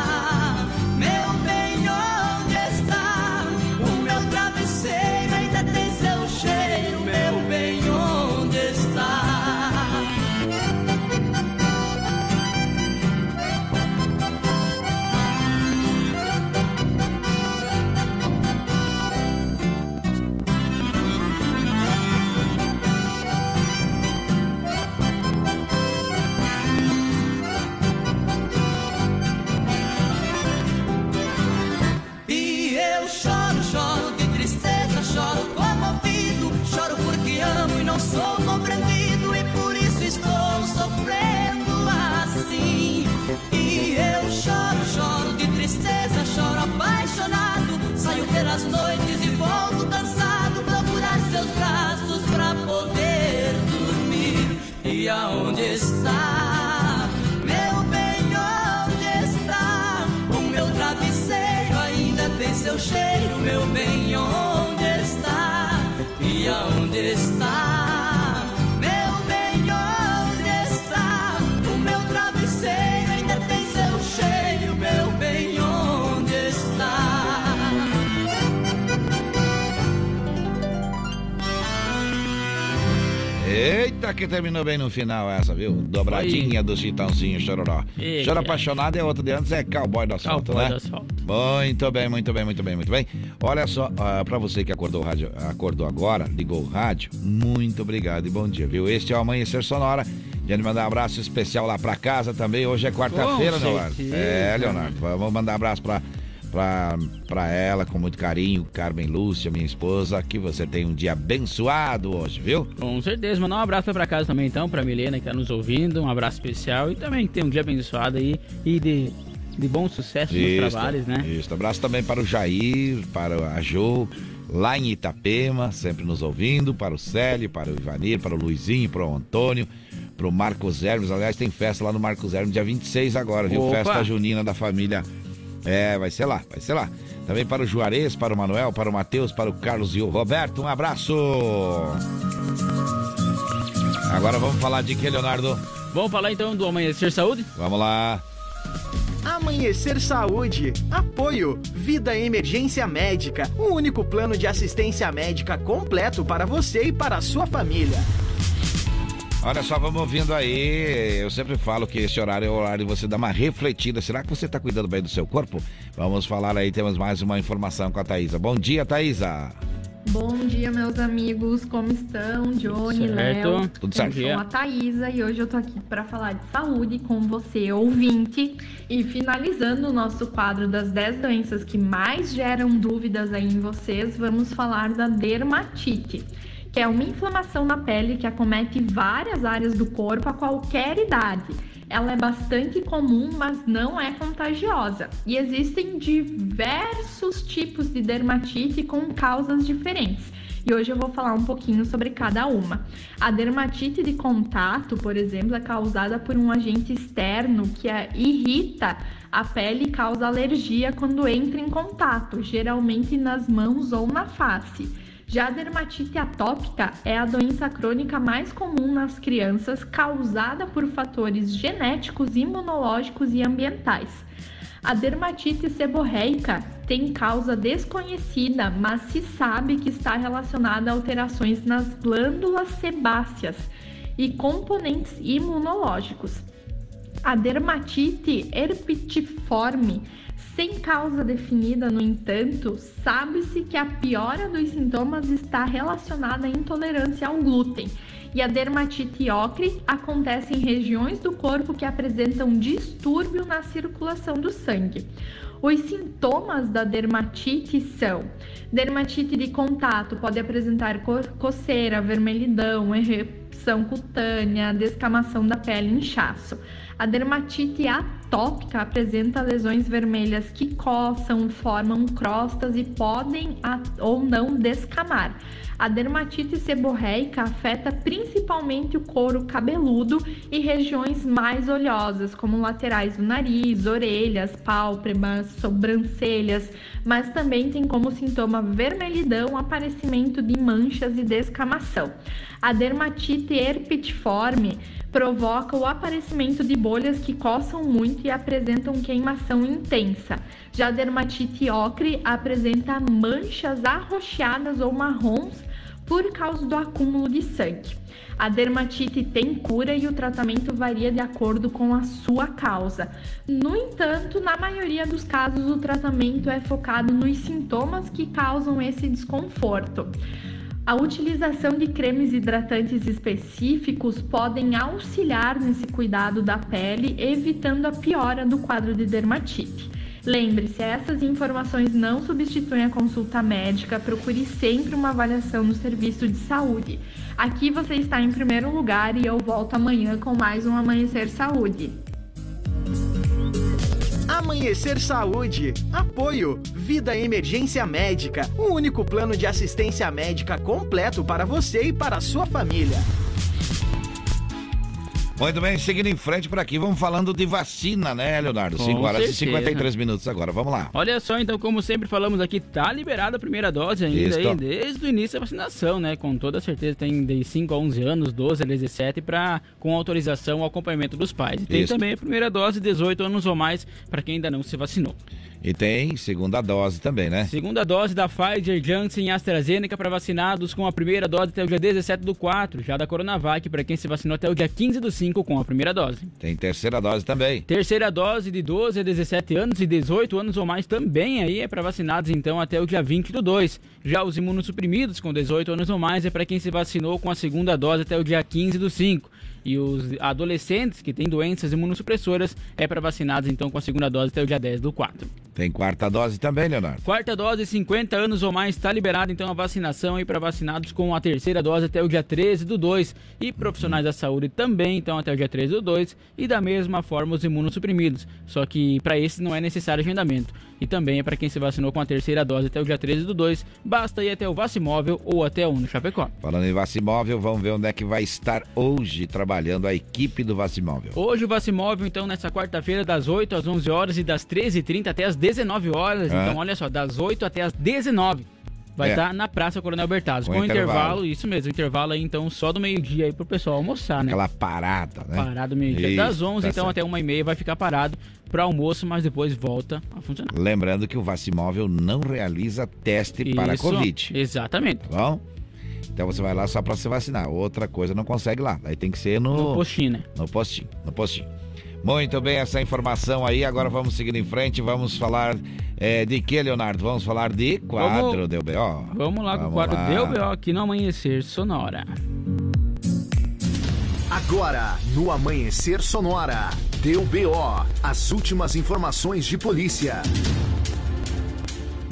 Que terminou bem no final essa, viu? Dobradinha do Chitãozinho Chororó. Ei, Choro ai. apaixonado é outro de antes, é cowboy do asfalto, Cowboy né? do asfalto. Muito bem, muito bem, muito bem, muito bem. Olha só, ah, pra você que acordou, rádio, acordou agora, ligou o rádio, muito obrigado e bom dia, viu? Este é o Amanhecer Sonora. Já mandar um abraço especial lá pra casa também. Hoje é quarta-feira, Leonardo. É, Leonardo. Vamos mandar um abraço pra, pra, pra ela com muito carinho, Carmen Lúcia, minha esposa. Que você tenha um dia abençoado hoje, viu? Com certeza, mandar um abraço pra casa também então, pra Milena que tá nos ouvindo, um abraço especial e também que tenha um dia abençoado aí e de, de bom sucesso nos trabalhos, né? Isso. Abraço também para o Jair, para a Jo, lá em Itapema, sempre nos ouvindo, para o Célio, para o Ivanir, para o Luizinho, para o Antônio, para o Marcos Hermes. Aliás, tem festa lá no Marcos Hermes, dia 26 agora, viu? Opa! Festa junina da família. É, vai ser lá, vai ser lá. Também para o Juarez, para o Manuel, para o Matheus, para o Carlos e o Roberto. Um abraço! Agora vamos falar de que, Leonardo? Vamos falar então do Amanhecer Saúde? Vamos lá. Amanhecer Saúde. Apoio. Vida Emergência Médica. O único plano de assistência médica completo para você e para a sua família. Olha só, vamos ouvindo aí. Eu sempre falo que esse horário é o horário de você dar uma refletida. Será que você está cuidando bem do seu corpo? Vamos falar aí, temos mais uma informação com a Thaísa. Bom dia, Thaísa. Bom dia, meus amigos, como estão? Johnny, Certo. Léo. Tudo certo. Eu sou a Thaísa e hoje eu tô aqui para falar de saúde com você, ouvinte. E finalizando o nosso quadro das 10 doenças que mais geram dúvidas aí em vocês, vamos falar da dermatite, que é uma inflamação na pele que acomete várias áreas do corpo a qualquer idade. Ela é bastante comum, mas não é contagiosa. E existem diversos tipos de dermatite com causas diferentes. E hoje eu vou falar um pouquinho sobre cada uma. A dermatite de contato, por exemplo, é causada por um agente externo que irrita a pele e causa alergia quando entra em contato, geralmente nas mãos ou na face. Já a dermatite atópica é a doença crônica mais comum nas crianças, causada por fatores genéticos, imunológicos e ambientais. A dermatite seborreica tem causa desconhecida, mas se sabe que está relacionada a alterações nas glândulas sebáceas e componentes imunológicos. A dermatite herpetiforme Sem causa definida, no entanto, sabe-se que a piora dos sintomas está relacionada à intolerância ao glúten. E a dermatite ocre acontece em regiões do corpo que apresentam distúrbio na circulação do sangue. Os sintomas da dermatite são: dermatite de contato pode apresentar coceira, vermelhidão, erupção cutânea, descamação da pele, inchaço. A dermatite atópica apresenta lesões vermelhas que coçam, formam crostas e podem ou não descamar. A dermatite seborreica afeta principalmente o couro cabeludo e regiões mais oleosas, como laterais do nariz, orelhas, pálpebras, sobrancelhas, mas também tem como sintoma vermelhidão, aparecimento de manchas e descamação. A dermatite herpetiforme provoca o aparecimento de bolhas que coçam muito e apresentam queimação intensa. Já a dermatite ocre apresenta manchas arroxeadas ou marrons por causa do acúmulo de sangue. A dermatite tem cura e o tratamento varia de acordo com a sua causa. No entanto, na maioria dos casos, o tratamento é focado nos sintomas que causam esse desconforto. A utilização de cremes hidratantes específicos podem auxiliar nesse cuidado da pele, evitando a piora do quadro de dermatite. Lembre-se, essas informações não substituem a consulta médica, procure sempre uma avaliação no serviço de saúde. Aqui você está em primeiro lugar e eu volto amanhã com mais um Amanhecer Saúde. Amanhecer Saúde. Apoio. Vida Emergência Médica. O um único plano de assistência médica completo para você e para a sua família. Muito bem, seguindo em frente por aqui, vamos falando de vacina, né, Leonardo? 5 horas certeza. e 53 minutos agora, vamos lá. Olha só, então, como sempre falamos aqui, tá liberada a primeira dose ainda aí, desde o início da vacinação, né? Com toda certeza tem de 5 a 11 anos, 12 a 17, pra, com autorização ao acompanhamento dos pais. E tem Isso. também a primeira dose, 18 anos ou mais, para quem ainda não se vacinou. E tem segunda dose também, né? Segunda dose da Pfizer, Janssen e AstraZeneca para vacinados com a primeira dose até o dia 17 do 4. Já da Coronavac para quem se vacinou até o dia 15 do 5 com a primeira dose. Tem terceira dose também. Terceira dose de 12 a 17 anos e 18 anos ou mais também aí é para vacinados então até o dia 20 do 2. Já os imunossuprimidos com 18 anos ou mais é para quem se vacinou com a segunda dose até o dia 15 do 5. E os adolescentes que têm doenças imunossupressoras é para vacinados então com a segunda dose até o dia 10 do 4. Tem quarta dose também, Leonardo? Quarta dose, 50 anos ou mais, está liberada então a vacinação aí para vacinados com a terceira dose até o dia 13 do 2 e profissionais da saúde também então até o dia 13 do 2 e da mesma forma os imunossuprimidos. Só que para esses não é necessário agendamento. E também é para quem se vacinou com a terceira dose até o dia 13 do 2, basta ir até o Vacimóvel ou até o Uno Chapecó. Falando em Vacimóvel, vamos ver onde é que vai estar hoje trabalhando a equipe do Vacimóvel. Hoje o Vacimóvel, então, nessa quarta-feira, das 8 às 11 horas e das 13h30 até as 19 horas. É. Então, olha só, das 8 até as 19 vai estar é. tá na Praça Coronel Bertazzo. Com, com intervalo. intervalo. isso mesmo, intervalo aí então só do meio-dia aí pro pessoal almoçar, né? Aquela parada, né? Parada meio-dia. Das 11 tá então certo. até uma e meia vai ficar parado para almoço, mas depois volta a funcionar. Lembrando que o Vacimóvel não realiza teste isso, para Covid. Exatamente. Tá bom? Então você vai lá só para se vacinar. Outra coisa não consegue lá. Aí tem que ser no. No postinho, né? No postinho. No postinho. Muito bem, essa informação aí. Agora vamos seguir em frente. Vamos falar é, de que, Leonardo? Vamos falar de quadro vamos, do BO. Vamos lá vamos com o quadro lá. do BO aqui no Amanhecer Sonora. Agora, no Amanhecer Sonora, deu BO. As últimas informações de polícia.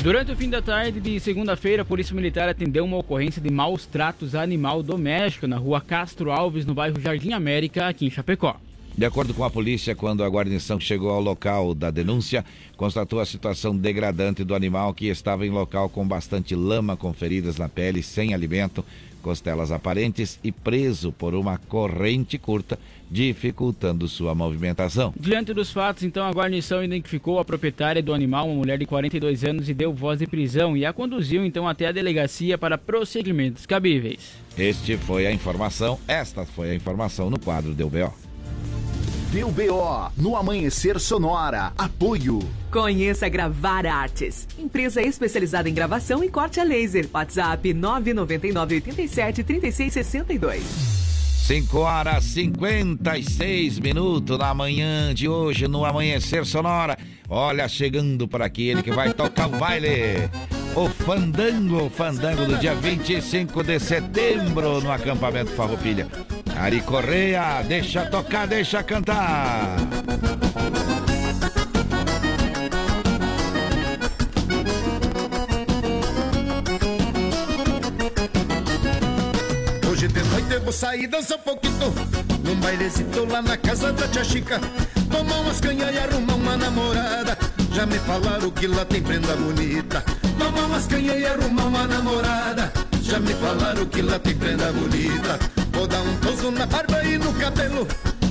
Durante o fim da tarde de segunda-feira, a Polícia Militar atendeu uma ocorrência de maus tratos a animal doméstico na rua Castro Alves, no bairro Jardim América, aqui em Chapecó. De acordo com a polícia, quando a guarnição chegou ao local da denúncia, constatou a situação degradante do animal que estava em local com bastante lama, com feridas na pele, sem alimento, costelas aparentes e preso por uma corrente curta, dificultando sua movimentação. Diante dos fatos, então, a guarnição identificou a proprietária do animal, uma mulher de 42 anos, e deu voz de prisão e a conduziu então até a delegacia para procedimentos cabíveis. Este foi a informação, esta foi a informação no quadro do BO. Deu BO no Amanhecer Sonora. Apoio. Conheça Gravar Artes, empresa especializada em gravação e corte a laser. WhatsApp 999 87 36 62. 5 horas 56 minutos da manhã de hoje no Amanhecer Sonora. Olha, chegando por aqui, ele que vai tocar o baile. O Fandango, Fandango do dia 25 de setembro no acampamento Farroupilha. Ari Correia, deixa tocar, deixa cantar. Hoje de noite eu vou sair dançar um pouquinho Num bailezito lá na casa da tia Chica Tomar umas canhas e arrumar uma namorada Já me falaram que lá tem prenda bonita. Tomar umas canhas e arrumar uma namorada? Já me falaram que lá tem prenda bonita. Vou dar um toso na barba e no cabelo.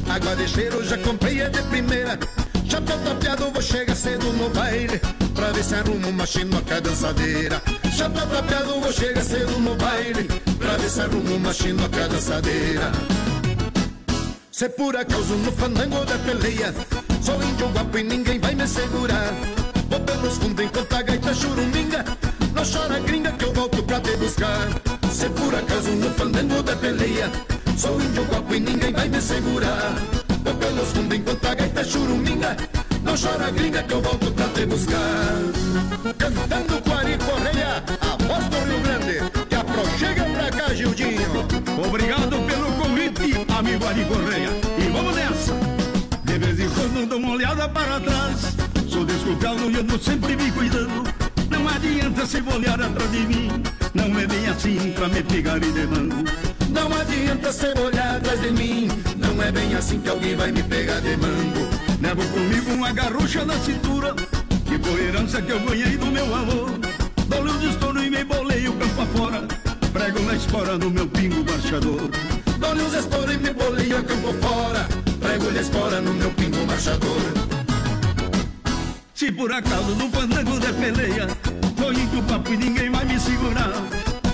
Água de cheiro já comprei é de primeira. Já tô tapeado, vou chegar cedo no baile. Pra ver se arrumo uma chinoca dançadeira. Já tô tapeado, vou chegar cedo no baile. Pra ver se arrumo uma chinoca dançadeira. Se por acaso no fandango da peleia Sou índio guapo e ninguém vai me segurar. Vou pelos fundos enquanto a gaita churuminga. Não chora gringa que eu volto pra te buscar. Se por acaso no fandango da peleia Sou índio guapo e ninguém vai me segurar. Vou pelos fundos enquanto a gaita churuminga. Não chora gringa que eu volto pra te buscar. Cantando com Ari Correia A voz do Rio Grande. Que aproxega pra cá Gildinho. Obrigado pelo convite, amigo Ari Correia. Uma olhada para trás. Sou desculpado e tô sempre me cuidando. Não adianta se olhar atrás de mim. Não é bem assim pra me pegar e de mão. Não adianta você olhar atrás de mim Não é bem assim que alguém vai me pegar de mango Levo comigo uma garrucha na cintura. Que foi herança que eu ganhei do meu avô. Dou-lhe um estouro e me bolei o campo afora. Prego na espora no meu pingo marchador. Dou-lhe uns esporos e me bolei a campo fora Prego-lhe a espora no meu pingo Se por acaso no fandango de peleia Tô indo o papo e ninguém vai me segurar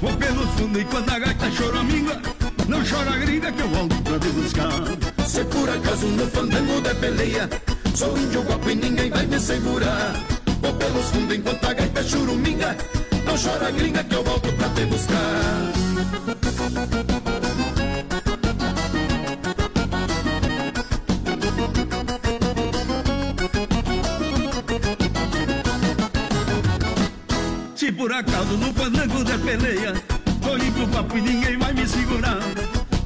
Vou pelos fundos e quando a gaita choraminga Não chora gringa que eu volto pra te buscar. Se por acaso no fandango da peleia Sou índio guapo e ninguém vai me segurar Vou pelos fundos enquanto a gaita churuminga Não chora gringa que eu volto pra te buscar por acaso no fandango de peleia. Tô indo o papo e ninguém vai me segurar.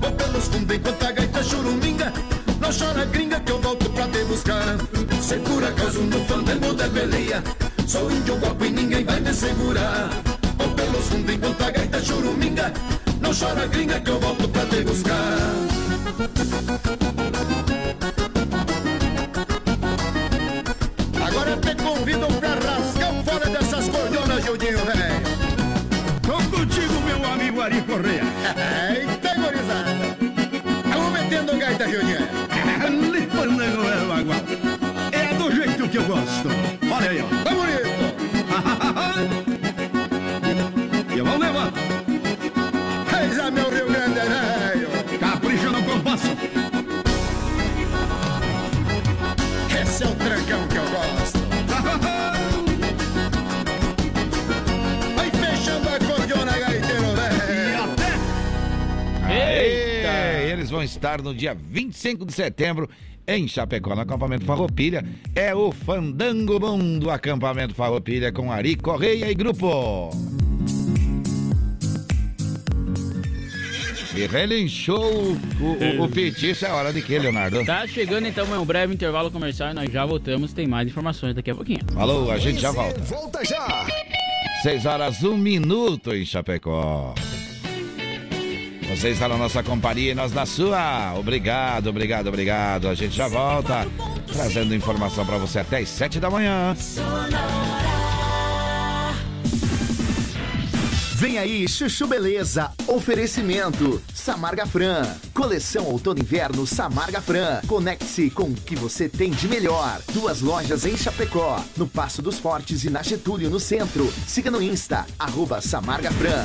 Vou pelos fundos enquanto a gaita churuminga. Não chora gringa que eu volto pra te buscar. Se por acaso no fandango da peleia. Sou índio guapo e ninguém vai me segurar. Vou pelos fundos enquanto a gaita churuminga. Não chora gringa que eu volto pra te buscar amigo *laughs* Eles vão estar no dia 25 de setembro em Chapecó, no acampamento Farroupilha. É o Fandango Bom do acampamento Farroupilha com Ari Correia e grupo. E relinchou o, o, o petiço, é hora de quê, Leonardo? Tá chegando então um breve intervalo comercial e nós já voltamos. Tem mais informações daqui a pouquinho. Falou, a gente já volta. Volta já! 6 horas, 1 minuto em Chapecó. Você está na nossa companhia e nós na sua. Obrigado, obrigado, obrigado. A gente já volta trazendo informação para você até as 7 da manhã. Vem aí, Chuchu Beleza. Oferecimento. Samarga Fran. Coleção Outono e Inverno Samarga Fran. Conecte-se com o que você tem de melhor. Duas lojas em Chapecó. No Passo dos Fortes e na Getúlio, no centro. Siga no Insta, arroba Samarga Fran.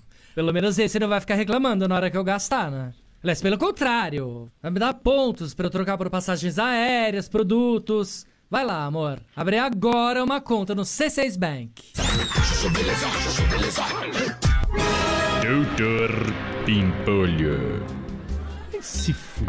Pelo menos esse não vai ficar reclamando na hora que eu gastar, né? Aliás, pelo contrário, vai me dar pontos pra eu trocar por passagens aéreas, produtos. Vai lá, amor. Abre agora uma conta no C6 Bank. Doutor Pimpolho. Se f...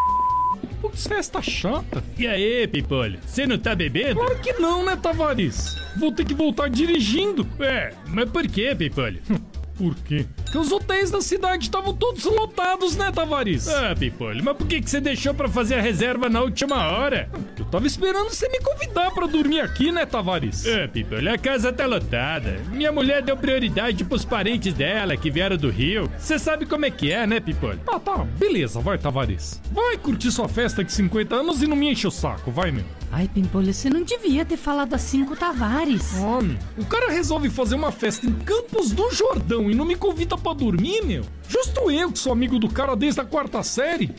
Putz, festa chata. E aí, Pimpolho? Você não tá bebendo? Claro que não, né, Tavares? Vou ter que voltar dirigindo. É, mas por que, Pimpolho? *laughs* Por quê? Porque os hotéis da cidade estavam todos lotados, né, Tavares? Ah, Pimpolho, mas por que, que você deixou pra fazer a reserva na última hora? Eu tava esperando você me convidar pra dormir aqui, né, Tavares? Ah, Pimpolho, a casa tá lotada. Minha mulher deu prioridade pros parentes dela que vieram do Rio. Você sabe como é que é, né, Pimpolho? Tá, tá, beleza, vai, Tavares. Vai curtir sua festa de 50 anos e não me enche o saco, vai, meu. Ai, Pimpolho, você não devia ter falado assim com o Tavares. Homem, o cara resolve fazer uma festa em Campos do Jordão e não me convida pra dormir, meu. Justo eu que sou amigo do cara desde a quarta série.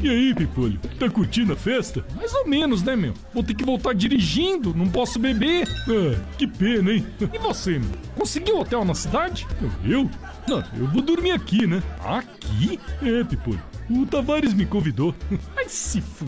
E aí, Pipolho, tá curtindo a festa? Mais ou menos, né, meu? Vou ter que voltar dirigindo, não posso beber. Ah, que pena, hein? *laughs* E você, meu? Conseguiu hotel na cidade? Eu? Não, eu vou dormir aqui, né? Aqui? É, Pipolho. O Tavares me convidou. *laughs* Ai, se f...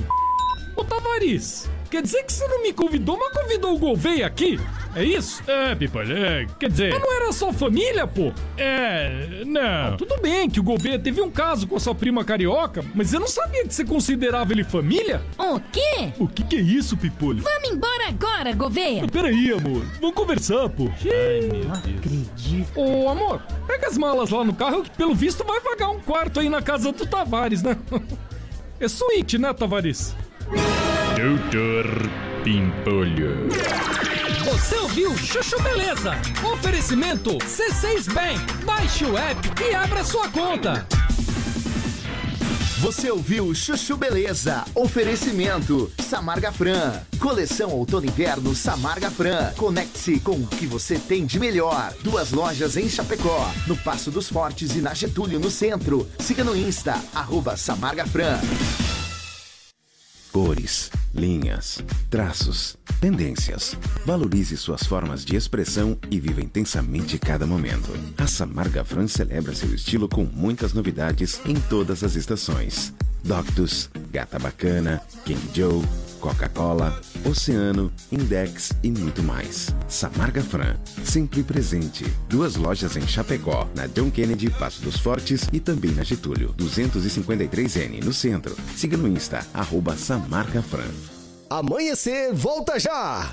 Ô, Tavares, quer dizer que você não me convidou, mas convidou o Gouveia aqui? É isso? É, Pipolho, é, quer dizer... Mas não era só família, pô? É, não... tudo bem que o Gouveia teve um caso com a sua prima carioca, mas eu não sabia que você considerava ele família. O quê? O que que é isso, Pipolho? Vamos embora agora, Gouveia. Peraí, amor, vamos conversar, pô. Ai, meu Deus. acredito. Ô, amor, pega as malas lá no carro que pelo visto vai vagar um quarto aí na casa do Tavares, né? *laughs* É suíte, né, Tavares? Doutor Pimpolho. Você ouviu Chuchu Beleza? Oferecimento C6 Bank. Baixe o app e abra sua conta. Você ouviu Chuchu Beleza? Oferecimento Samarga Fran. Coleção Outono e Inverno Samarga Fran. Conecte-se com o que você tem de melhor. Duas lojas em Chapecó, no Passo dos Fortes e na Getúlio, no centro. Siga no Insta, arroba Samarga Fran. Cores, linhas, traços, tendências. Valorize suas formas de expressão e viva intensamente cada momento. A Samarga Fran celebra seu estilo com muitas novidades em todas as estações. Doctus, Gata Bacana, King Joe, Coca-Cola, Oceano, Index e muito mais. Samarga Fran, sempre presente. Duas lojas em Chapecó, na John Kennedy, Passo dos Fortes e também na Getúlio, 253N, no centro. Siga no Insta, arroba Samarga Fran. Amanhecer, volta já!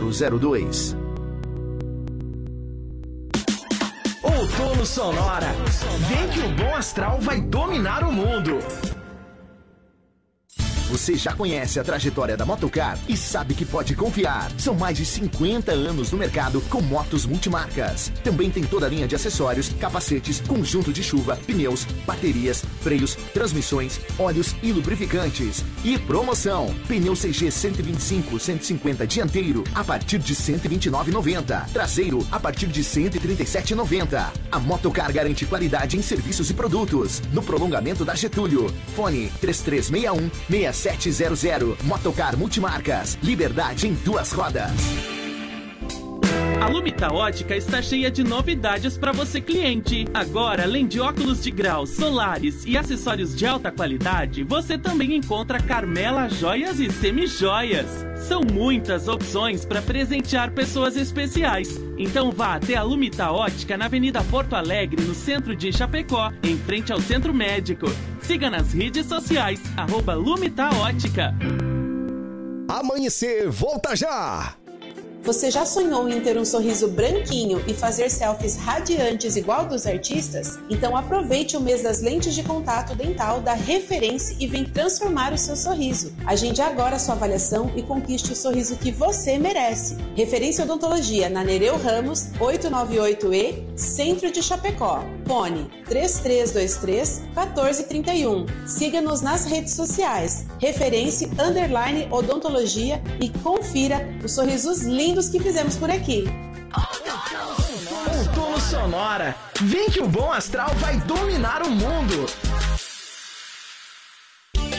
0002. Outono Sonora. Vem que o bom astral vai dominar o mundo. Você já conhece a trajetória da Motocar e sabe que pode confiar. São mais de 50 anos no mercado com motos multimarcas. Também tem toda a linha de acessórios, capacetes, conjunto de chuva, pneus, baterias, freios, transmissões, óleos e lubrificantes. E promoção: pneu CG 125 150 dianteiro a partir de 129,90. Traseiro a partir de 137,90. A Motocar garante qualidade em serviços e produtos. No prolongamento da Getúlio. Fone 3361 6700. Motocar Multimarcas. Liberdade em duas rodas. A Lumita Ótica está cheia de novidades para você cliente. Agora, além de óculos de grau, solares e acessórios de alta qualidade, você também encontra Carmela Joias e Semijoias. São muitas opções para presentear pessoas especiais. Então vá até a Lumita Ótica na Avenida Porto Alegre, no centro de Chapecó, em frente ao Centro Médico. Siga nas redes sociais, arroba Lumita Ótica. Amanhecer, volta já! Você já sonhou em ter um sorriso branquinho e fazer selfies radiantes igual dos artistas? Então aproveite o mês das lentes de contato dental da Referência e vem transformar o seu sorriso. Agende agora sua avaliação e conquiste o sorriso que você merece. Referência Odontologia na Nereu Ramos, 898E, Centro de Chapecó. Fone 3323 1431. Siga-nos nas redes sociais. Referência Odontologia e confira os sorrisos lindos que fizemos por aqui. Outono Sonora. Vem que o bom astral vai dominar o mundo.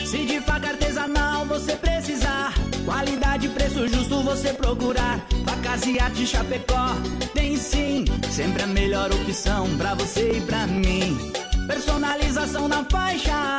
Se de faca artesanal você precisar, qualidade e preço justo você procurar. Facas e arte Chapecó, tem sim, sempre a melhor opção pra você e pra mim. Personalização na faixa,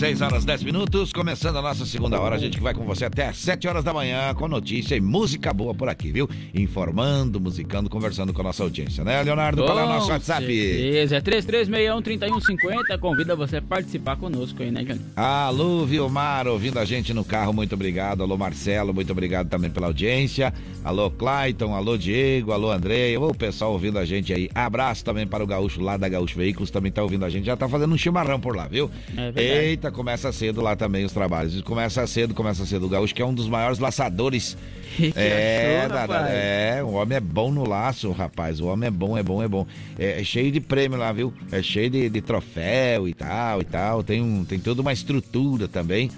6 horas 10 minutos, começando a nossa segunda hora. A gente que vai com você até às 7 horas da manhã com notícia e música boa por aqui, viu? Informando, musicando, conversando com a nossa audiência, né, Leonardo? Qual é o nosso WhatsApp? Beleza, é 3361-3150. Convida você a participar conosco aí, né, Johnny? Alô, Vilmar, ouvindo a gente no carro, muito obrigado. Alô, Marcelo, muito obrigado também pela audiência. Alô, Clayton, alô, Diego, alô, Andrei. O pessoal ouvindo a gente aí. Abraço também para o Gaúcho lá da Gaúcho Veículos, também tá ouvindo a gente. Já tá fazendo um chimarrão por lá, viu? É verdade. Eita, começa cedo lá também os trabalhos. Começa cedo, começa cedo. O Gaúcho que é um dos maiores laçadores. *laughs* Que é, achou, da- é, o homem é bom no laço, rapaz. O homem é bom, é bom, é bom. É, é cheio de prêmio lá, viu? É cheio de, de troféu e tal e tal. Tem, um, tem toda uma estrutura também.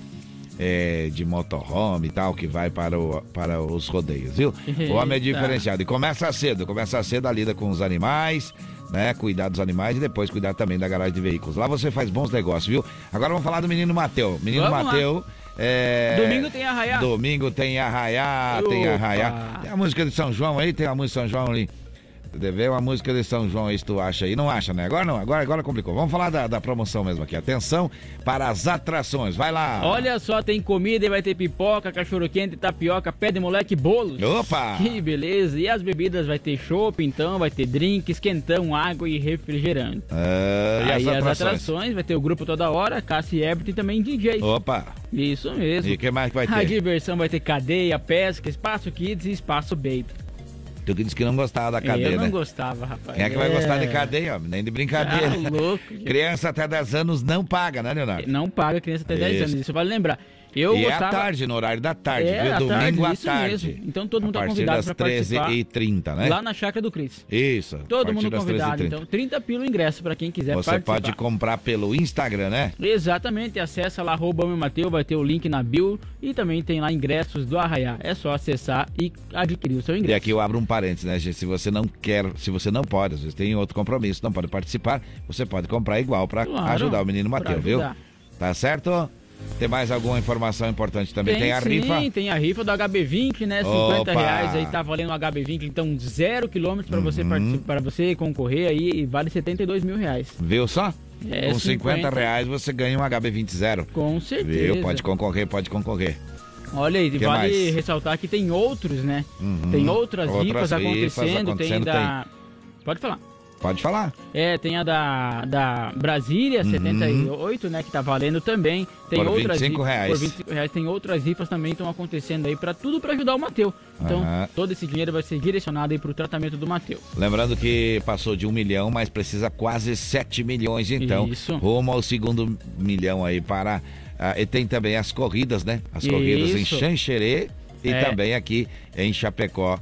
é, de motorhome e tal, que vai para, o, para os rodeios, viu? O homem é diferenciado. E começa cedo, começa cedo a lida com os animais, né? Cuidar dos animais e depois cuidar também da garagem de veículos. Lá você faz bons negócios, viu? Agora vamos falar do menino Mateu. Menino. Mateu. É... Domingo tem arraiá. Domingo tem arraiá, tem Opa. arraiá. Tem a música de São João aí, tem a música de São João ali. Dever uma música de São João se tu acha aí. Não acha, né? Agora não, agora, agora complicou. Vamos falar da, da promoção mesmo aqui. Atenção para as atrações. Vai lá. Olha só, tem comida e vai ter pipoca, cachorro quente, tapioca, pé de moleque, bolos. Opa! Que beleza. E as bebidas vai ter chopp, então, vai ter drinks, quentão, água e refrigerante. Ah, e Aí as as atrações? atrações vai ter o grupo toda hora, Cassie e Everton e também DJ. Opa! Isso mesmo. E o que mais que vai A ter? diversão vai ter cadeia, pesca, espaço kids e espaço baby. Tu que disse que não gostava da cadeia, Eu não né? gostava, rapaz. Quem é que vai gostar de cadeia, homem? Nem de brincadeira. Ah, louco. Criança até 10 anos não paga, né, Leonardo? Não paga criança até 10 Isso. anos, isso vale lembrar. Eu e gostava... é à tarde, no horário da tarde, É, viu? à Domingo tarde, à tarde. mesmo. Então todo mundo tá partir convidado das pra participar. 13h30, né? Lá na chácara do Cris. Isso. Todo mundo convidado, 13h30. então 30 pila o ingresso pra quem quiser Você participar. pode comprar pelo Instagram, né? Exatamente, acessa lá arroba meu Mateu, vai ter o link na bio e também tem lá ingressos do Arraiá. É só acessar e adquirir o seu E ingresso. aqui eu abro um parênteses, né, gente? Se você não quer, se você não pode, às vezes tem outro compromisso, não pode participar, você pode comprar igual pra Claro, ajudar o menino Mateu, viu? Tá certo? Tem mais alguma informação importante também? Tem, a sim, rifa? tem a rifa do HB20, né? 50 Opa! reais aí tá valendo o HB20, então zero quilômetros pra Uhum. você participar, para você concorrer aí e vale 72 mil reais. Viu só? É, Com 50, 50 reais você ganha um HB20 zero. Com certeza. Viu? Pode concorrer, pode concorrer. Olha aí, Que vale mais? ressaltar que tem outros, né? Uhum. Tem outras, Outras rifas rifas acontecendo, acontecendo, tem da. Pode falar. Pode falar. É, tem a da, da Brasília, Uhum. 78, né? Que tá valendo também. Tem Por outras 25 rifas- reais. Por 25 reais. Tem outras rifas também que estão acontecendo aí para tudo para ajudar o Mateu. Então, Aham. todo esse dinheiro vai ser direcionado aí pro tratamento do Mateu. Lembrando que passou de um milhão, mas precisa quase 7 milhões, então. Isso. Rumo ao segundo milhão aí para. ah, e tem também as corridas, né? As corridas em Isso. Xanxerê e É. também aqui em Chapecó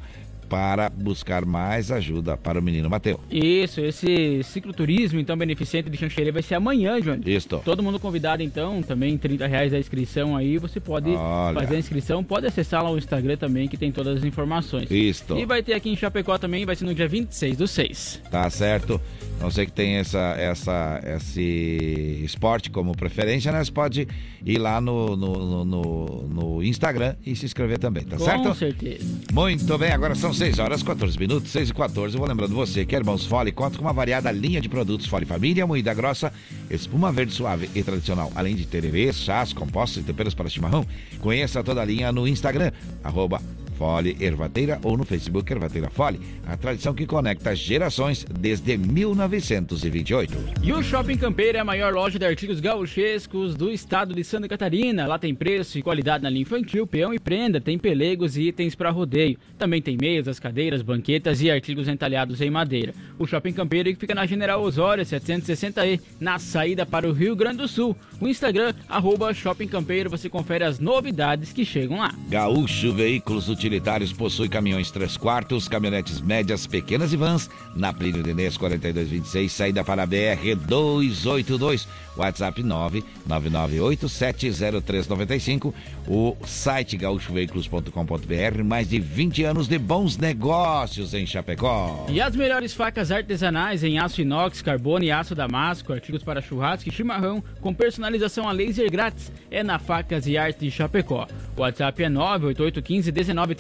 para buscar mais ajuda para o menino Mateu. Isso, esse cicloturismo, então, beneficente de Xanxerê vai ser amanhã, Johnny. Isto. Todo mundo convidado, então, também 30 reais a inscrição aí, você pode Olha. fazer a inscrição, pode acessar lá o Instagram também, que tem todas as informações. Isto. E vai ter aqui em Chapecó também, vai ser no dia 26 do 6. Tá certo? Não sei que tem essa, essa, esse esporte como preferência, né? Você pode ir lá no, no, no, no- Instagram e se inscrever também, tá Com certo? certeza. Muito bem, agora são 6 horas 14 minutos, 6 e 14. Eu vou lembrando você que Irmãos Fole conta com uma variada linha de produtos Fole Família, moída grossa, espuma verde suave e tradicional, além de tererês, chás, compostos e temperos para chimarrão. Conheça toda a linha no Instagram, arroba Fole Ervateira ou no Facebook Ervateira Fole, a tradição que conecta gerações desde 1928. E o Shopping Campeiro é a maior loja de artigos gauchescos do estado de Santa Catarina. Lá tem preço e qualidade na linha infantil, peão e prenda, tem pelegos e itens para rodeio. Também tem mesas, cadeiras, banquetas e artigos entalhados em madeira. O Shopping Campeiro que fica na General Osório 760E, na saída para o Rio Grande do Sul. O Instagram, arroba Shopping Campeiro, você confere as novidades que chegam lá. Gaúcho Veículos Utilitários possui caminhões 3 quartos, caminhonetes médias, pequenas e vans, na Plínio Denês 4226, saída para a BR 282, WhatsApp 999870395, o site gaúchoveículos.com.br, mais de 20 anos de bons negócios em Chapecó. E as melhores facas artesanais em aço inox, carbono e aço damasco, artigos para churrasco e chimarrão, com personalização a laser grátis, é na Facas e Arte de Chapecó. WhatsApp é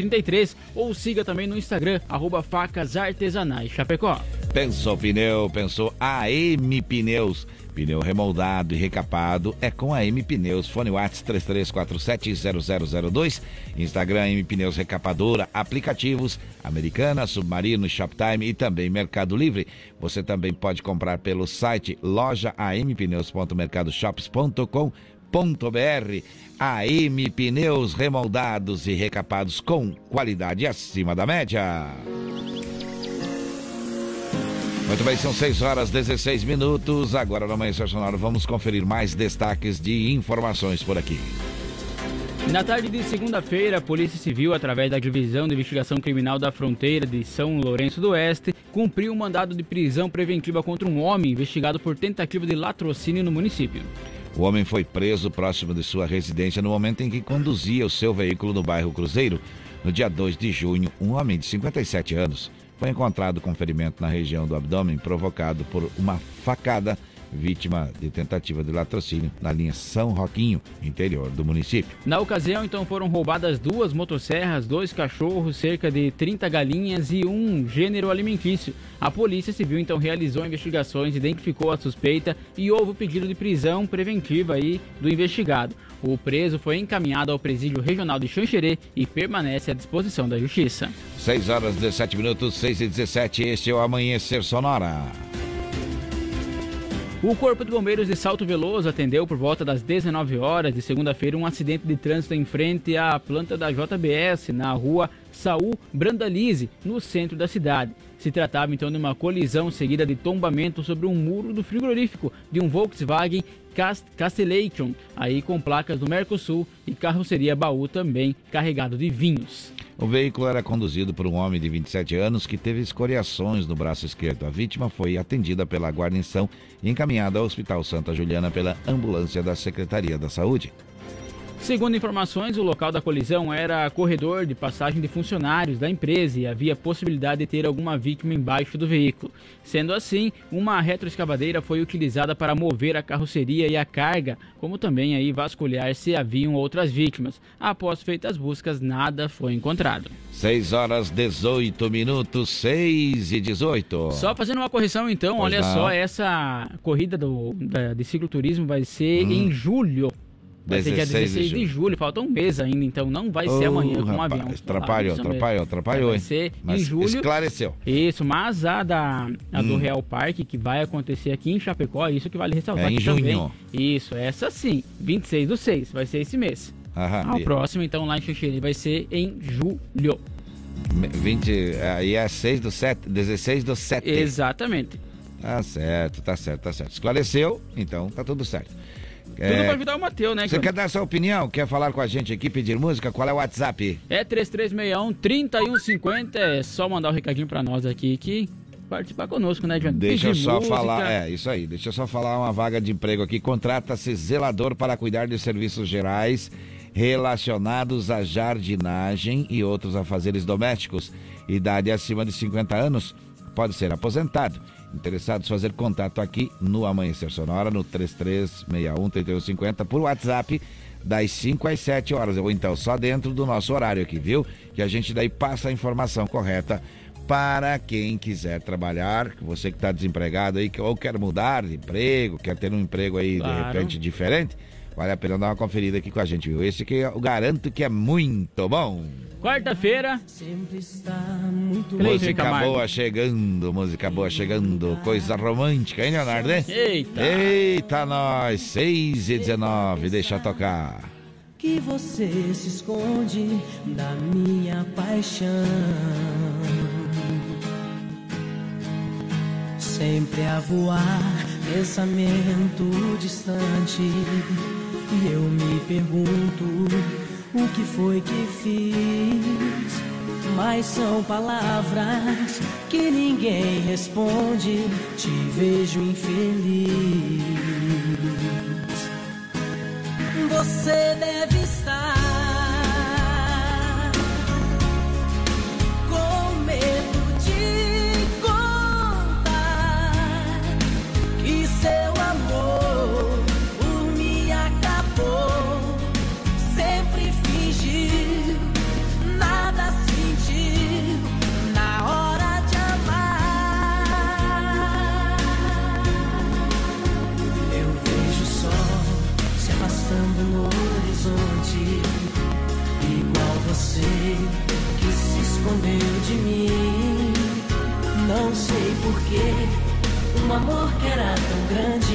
988151933 ou siga também no Instagram, arroba facas artesanais Chapecó. Pensou pneu, pensou AM Pneus. Pneu remoldado e recapado é com a M Pneus. Fone Whats 33470002. Instagram M Pneus Recapadora. Aplicativos Americana, Submarino, Shoptime e também Mercado Livre. Você também pode comprar pelo site loja ampneus.mercadoshops.com.br. AM Pneus remoldados e recapados com qualidade acima da média. Muito bem, são 6 horas 16 minutos. Agora no Amanhecer Sonoro vamos conferir mais destaques de informações por aqui. Na tarde de segunda-feira, a Polícia Civil, através da Divisão de Investigação Criminal da Fronteira de São Lourenço do Oeste, cumpriu um mandado de prisão preventiva contra um homem investigado por tentativa de latrocínio no município. O homem foi preso próximo de sua residência no momento em que conduzia o seu veículo no bairro Cruzeiro. No dia 2 de junho, um homem de 57 anos foi encontrado com ferimento na região do abdômen provocado por uma facada vítima de tentativa de latrocínio na linha São Roquinho, interior do município. Na ocasião, então, foram roubadas duas motosserras, dois cachorros, cerca de 30 galinhas e um gênero alimentício. A Polícia Civil, então, realizou investigações, identificou a suspeita e houve o pedido de prisão preventiva aí do investigado. O preso foi encaminhado ao presídio regional de Xanxerê e permanece à disposição da Justiça. 6 horas 17 minutos, 6 e 17, este é o Amanhecer Sonora. O Corpo de Bombeiros de Salto Veloso atendeu por volta das 19 horas de segunda-feira um acidente de trânsito em frente à planta da JBS na rua Saul Brandalize, no centro da cidade. Se tratava então de uma colisão seguida de tombamento sobre um muro do frigorífico de um Volkswagen Cast Castellation, aí com placas do Mercosul e carroceria baú também carregado de vinhos. O veículo era conduzido por um homem de 27 anos que teve escoriações no braço esquerdo. A vítima foi atendida pela guarnição e encaminhada ao Hospital Santa Juliana pela ambulância da Secretaria da Saúde. Segundo informações, o local da colisão era corredor de passagem de funcionários da empresa e havia possibilidade de ter alguma vítima embaixo do veículo. Sendo assim, uma retroescavadeira foi utilizada para mover a carroceria e a carga, como também aí vasculhar se haviam outras vítimas. Após feitas buscas, nada foi encontrado. 6 horas 18 minutos, 6 e 18. Só fazendo uma correção então, Pois olha não. só, essa corrida do, da- de cicloturismo vai ser Hum. em julho. Vai ser dia 16 de 16 de julho, falta um mês ainda, então não vai ser Ô, amanhã com um rapaz, avião. atrapalhou, mesmo. atrapalhou, atrapalhou, Vai ser Mas em julho. esclareceu. Isso, mas a, da, a do Hum. Real Parque, que vai acontecer aqui em Chapecó, isso que vale ressaltar É em aqui também. junho. Isso, essa sim, 26 do 6, vai ser esse mês. Aham. O E- próximo, então, lá em Xixiri, vai ser em julho. 20, aí é 6 do 7, 16 do 7. Exatamente. Tá certo, tá certo, tá certo. Esclareceu, então tá tudo certo. Tudo pra ajudar o Matheus, né? Você que- quer dar sua opinião? Quer falar com a gente aqui, pedir música? Qual é o WhatsApp? É 3361-3150, é só mandar o um recadinho pra nós aqui que participar conosco, né, Johnny? Deixa eu só música. falar, é, isso aí. Deixa eu só falar uma vaga de emprego aqui. Contrata-se zelador para cuidar de serviços gerais relacionados à jardinagem e outros afazeres domésticos. Idade acima de 50 anos, pode ser aposentado. Interessados fazer contato aqui no Amanhecer Sonora no 3361-3150 por WhatsApp das 5 às 7 horas, ou então só dentro do nosso horário aqui, viu? Que a gente daí passa a informação correta para quem quiser trabalhar, você que está desempregado aí, ou quer mudar de emprego, quer ter um emprego aí Claro. de repente diferente, vale a pena dar uma conferida aqui com a gente, viu? Esse que eu garanto que é muito bom. Quarta-feira. Cleiton música Camargo. boa chegando, música boa chegando, coisa romântica, hein, Leonardo? hein? Eita! Eita, nós, 6 e 19, deixa tocar. que você se esconde da minha paixão. Sempre a voar, pensamento distante. E eu me pergunto o que foi que fiz. Mas são palavras que ninguém responde. Te vejo infeliz. Você deve estar com medo sei porquê, um amor que era tão grande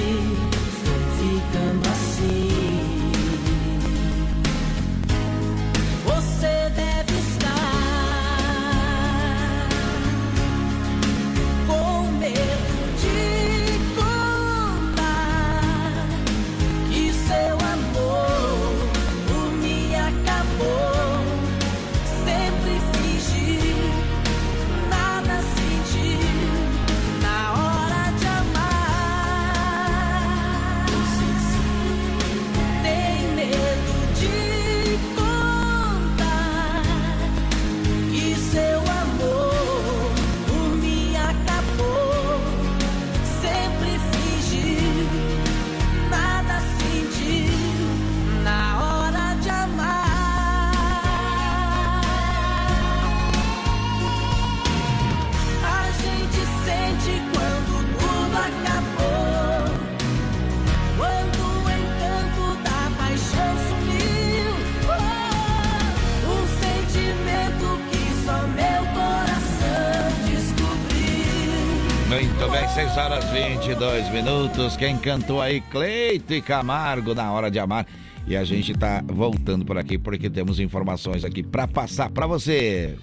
22 minutos. Quem cantou aí? Cleito e Camargo na hora de amar. E a gente tá voltando por aqui porque temos informações aqui para passar para você.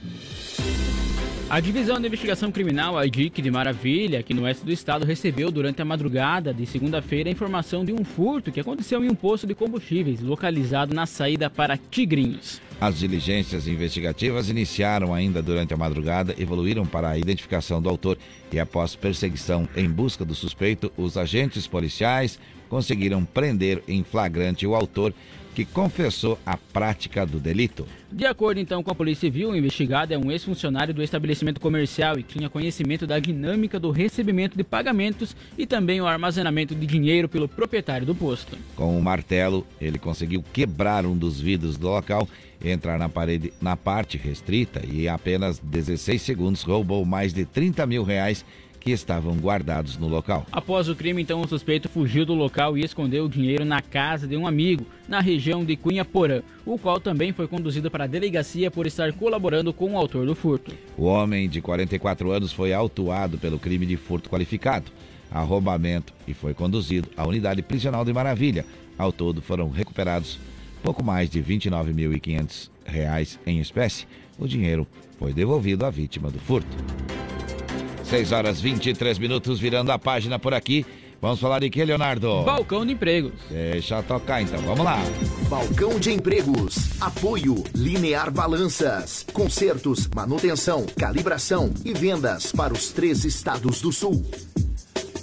A Divisão de Investigação Criminal, a DIC de Maravilha, aqui no oeste do estado, recebeu durante a madrugada de segunda-feira a informação de um furto que aconteceu em um posto de combustíveis localizado na saída para Tigrinhos. As diligências investigativas iniciaram ainda durante a madrugada, evoluíram para a identificação do autor e, após perseguição em busca do suspeito, os agentes policiais conseguiram prender em flagrante o autor que confessou a prática do delito. De acordo então com a Polícia Civil, o investigado é um ex-funcionário do estabelecimento comercial e tinha conhecimento da dinâmica do recebimento de pagamentos e também o armazenamento de dinheiro pelo proprietário do posto. Com um martelo, ele conseguiu quebrar um dos vidros do local, entrar na parede na parte restrita e em apenas 16 segundos roubou mais de 30 mil reais que estavam guardados no local. Após o crime, então, o suspeito fugiu do local e escondeu o dinheiro na casa de um amigo, na região de Cunha Porã, o qual também foi conduzido para a delegacia por estar colaborando com o autor do furto. O homem de 44 anos foi autuado pelo crime de furto qualificado, arrombamento e foi conduzido à unidade prisional de Maravilha. Ao todo foram recuperados pouco mais de R$ 29.500 em espécie. O dinheiro foi devolvido à vítima do furto. 6 horas 23 minutos, virando a página por aqui. Vamos falar de que, Leonardo? Balcão de empregos. Deixa tocar então, vamos lá. Balcão de empregos. Apoio Linear Balanças. Consertos, manutenção, calibração e vendas para os três estados do sul.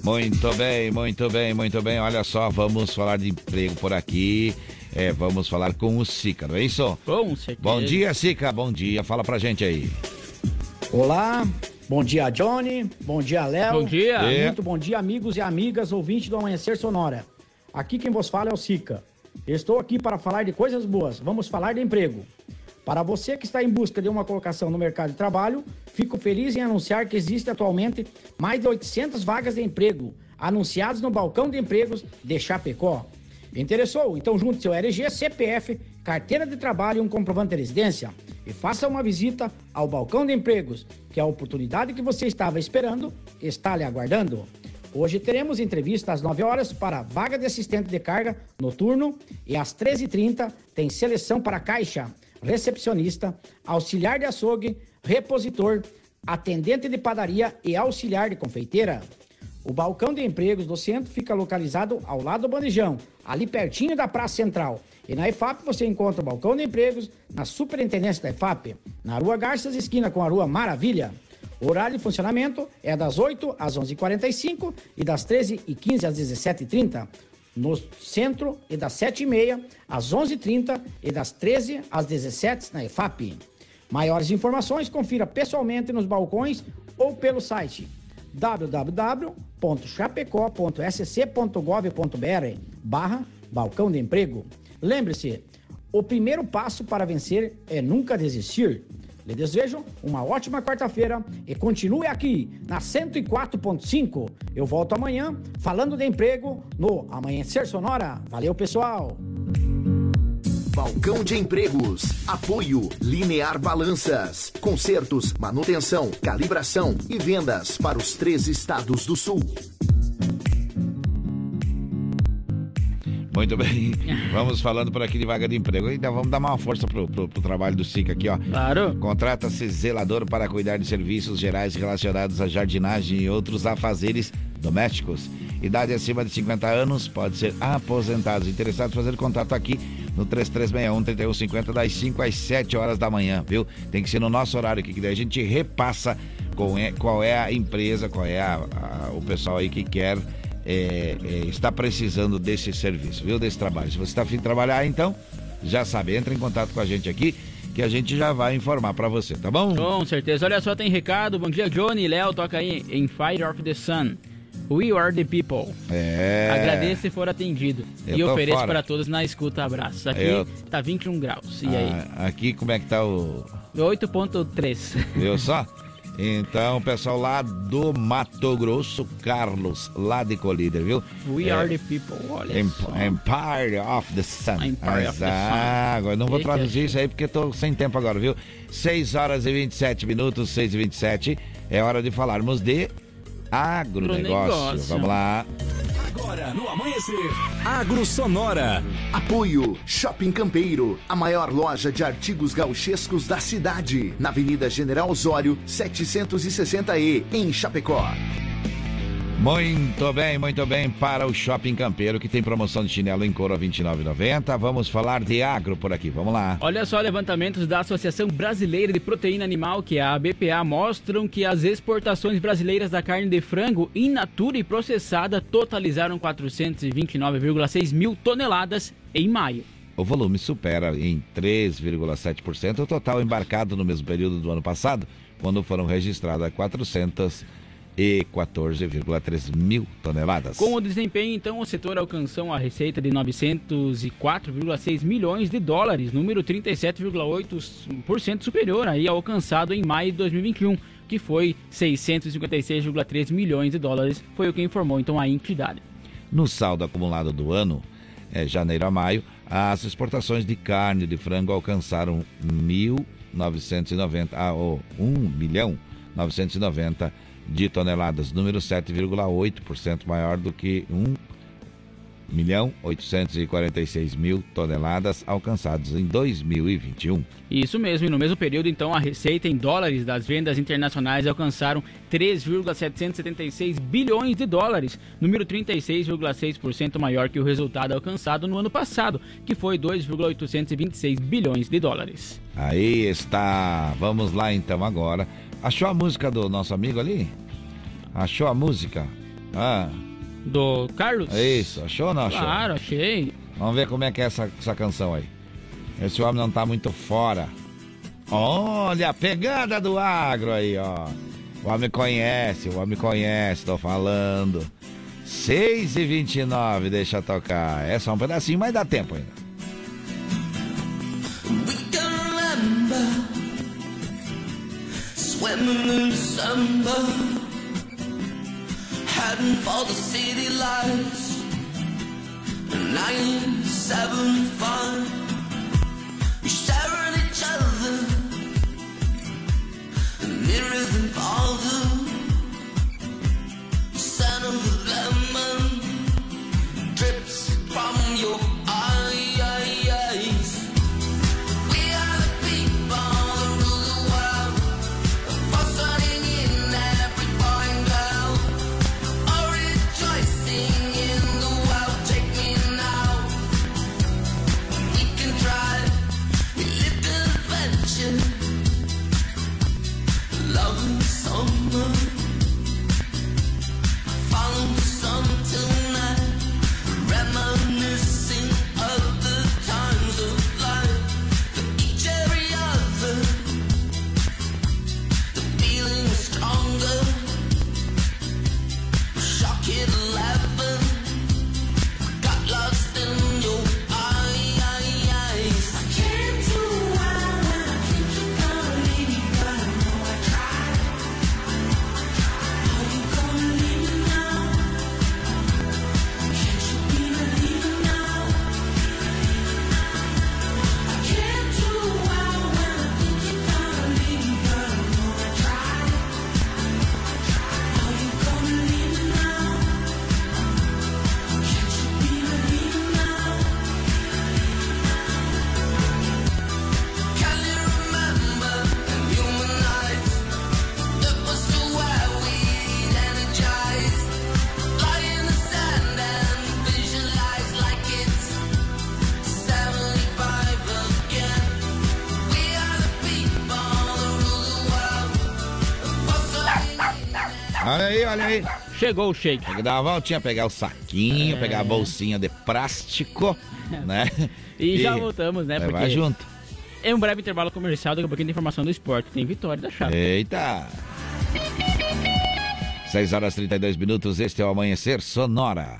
Muito bem, muito bem, muito bem. Olha só, vamos falar de emprego por aqui. É, vamos falar com o Sica, não é isso? Com certeza. Bom dia, Sica. Bom dia. Fala pra gente aí. Olá, Bom dia, Johnny. Bom dia, Léo. Bom dia. É. Muito bom dia, amigos e amigas ouvintes do Amanhecer Sonora. Aqui quem vos fala é o Sica. Estou aqui para falar de coisas boas. Vamos falar de emprego. Para você que está em busca de uma colocação no mercado de trabalho, fico feliz em anunciar que existe atualmente mais de 800 vagas de emprego anunciadas no balcão de empregos de Chapecó. Interessou? Então junte seu RG, CPF, carteira de trabalho e um comprovante de residência e faça uma visita ao balcão de empregos, que a oportunidade que você estava esperando está lhe aguardando. Hoje teremos entrevista às 9 horas para vaga de assistente de carga noturno e às 13h30 tem seleção para caixa, recepcionista, auxiliar de açougue, repositor, atendente de padaria e auxiliar de confeiteira. O balcão de empregos do centro fica localizado ao lado do bandejão, ali pertinho da Praça Central. E na EFAP você encontra o balcão de empregos na Superintendência da EFAP, na Rua Garças, esquina com a Rua Maravilha. O horário de funcionamento é das 8 às 11h45 e das 13h15 às 17h30 no centro e das 7h30 às 11h30 e das 13 às 17 na EFAP. Maiores informações confira pessoalmente nos balcões ou pelo site www.chapecó.sc.gov.br barra balcão de emprego. Lembre-se, o primeiro passo para vencer é nunca desistir. Lhe desejo uma ótima quarta-feira e continue aqui na 104.5. Eu volto amanhã falando de emprego no Amanhecer Sonora. Valeu, pessoal! Balcão de Empregos. Apoio Linear Balanças. Consertos, manutenção, calibração e vendas para os três estados do sul. Muito bem. *laughs* Vamos falando por aqui de vaga de emprego. Ainda vamos dar uma força pro, pro, pro trabalho do SIC aqui, ó. Claro. Contrata-se zelador para cuidar de serviços gerais relacionados à jardinagem e outros afazeres domésticos. Idade acima de 50 anos, pode ser aposentados. Interessados fazer contato aqui no 3361-3150 das 5 às 7 horas da manhã, viu? Tem que ser no nosso horário aqui, que daí a gente repassa é, qual é a empresa, qual é a, a, o pessoal aí que quer é, é, está precisando desse serviço, viu? Desse trabalho. Se você está afim de trabalhar, então, já sabe, entra em contato com a gente aqui que a gente já vai informar para você, tá bom? Com certeza. Olha só, tem recado. Bom dia, Johnny. Léo, toca aí em Fire of the Sun. We are the people. É. Agradeço se for atendido. Eu e ofereço fora. para todos na escuta abraços. Aqui Eu- tá 21 graus. E aí? Ah, aqui como é que tá o. 8.3. Viu só? *laughs* Então, pessoal lá do Mato Grosso, Carlos, lá de Colíder, viu? We É, are the people. Olha Em- só. Empire of the Sun. Empire of the Ah, Sun. agora não vou que traduzir é? isso aí porque tô sem tempo agora, viu? 6 horas e 27 minutos, 6 e 27. É hora de falarmos de agronegócio. Agronegócio. Vamos lá. Agora no amanhecer, Agro Sonora. Apoio Shopping Campeiro, a maior loja de artigos gauchescos da cidade, na Avenida General Osório, 760E, em Chapecó. Muito bem, muito bem. Para o Shopping Campeiro, que tem promoção de chinelo em couro a R$ 29,90. Vamos falar de agro por aqui. Vamos lá. Olha só, levantamentos da Associação Brasileira de Proteína Animal, que é a BPA, mostram que as exportações brasileiras da carne de frango in natura e processada totalizaram 429,6 mil toneladas em maio. O volume supera em 3,7% o total embarcado no mesmo período do ano passado, quando foram registradas 414,3 mil toneladas. Com o desempenho, então, o setor alcançou a receita de 904,6 milhões de dólares, número 37,8% superior aí ao alcançado em maio de 2021, que foi 656,3 milhões de dólares, foi o que informou então a entidade. No saldo acumulado do ano, é, janeiro a maio, as exportações de carne de frango alcançaram 1.990, ah, oh, 1 milhão 990 de toneladas, número 7,8% maior do que 1 milhão 846 mil toneladas alcançados em 2021. Isso mesmo, e no mesmo período, então, a receita em dólares das vendas internacionais alcançaram 3,776 bilhões de dólares, número 36,6% maior que o resultado alcançado no ano passado, que foi 2,826 bilhões de dólares. Aí está. Vamos lá então agora. Achou a música do nosso amigo ali? Achou a música? Ah. Do Carlos? Isso, achou ou não achou? Claro, achei. Vamos ver como é que é essa, essa canção aí. Esse homem não tá muito fora. Olha a pegada do agro aí, ó. O homem conhece, o homem conhece, tô falando. 6 e 29 deixa tocar. É só um pedacinho, mas dá tempo ainda. swimming in December, heading for the city lights. nine seven five, We're staring at each other, and it isn't all the scent of the lemon drips from your. Olha aí. Chegou o shake. Tem que dar uma voltinha, pegar o saquinho, É. pegar a bolsinha de plástico, né? *laughs* E, já voltamos, né? Levar Porque junto. É um breve intervalo comercial, daqui a pouquinho tem informação do esporte. Tem vitória da chave. Eita! 6 horas e 32 minutos, este é o Amanhecer Sonora.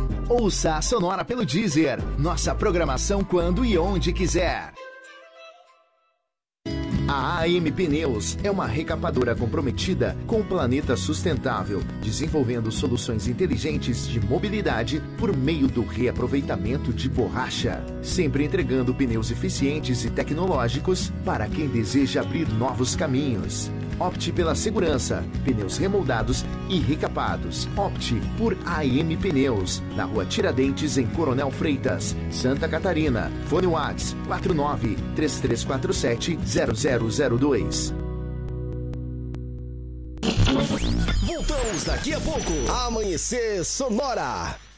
Ouça a Sonora pelo Deezer. Nossa programação quando e onde quiser. A AM Pneus é uma recapadora comprometida com o planeta sustentável, desenvolvendo soluções inteligentes de mobilidade por meio do reaproveitamento de borracha, sempre entregando pneus eficientes e tecnológicos para quem deseja abrir novos caminhos. Opte pela segurança, pneus remoldados e recapados. Opte por AM Pneus, na rua Tiradentes, em Coronel Freitas, Santa Catarina. Fone Whats 49 3347 0002. Voltamos daqui a pouco. Amanhecer Sonora.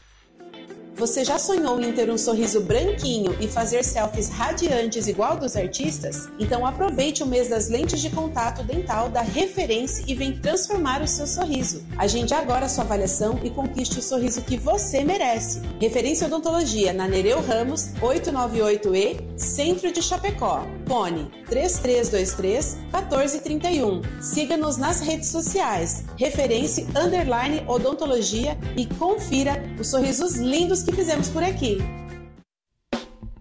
Você já sonhou em ter um sorriso branquinho e fazer selfies radiantes igual dos artistas? Então aproveite o mês das lentes de contato dental da Referência e vem transformar o seu sorriso. Agende agora sua avaliação e conquiste o sorriso que você merece. Referência Odontologia na Nereu Ramos, 898E, Centro de Chapecó. Fone 3323 1431. Siga-nos nas redes sociais. Referência Odontologia e confira os sorrisos lindos que fizemos por aqui.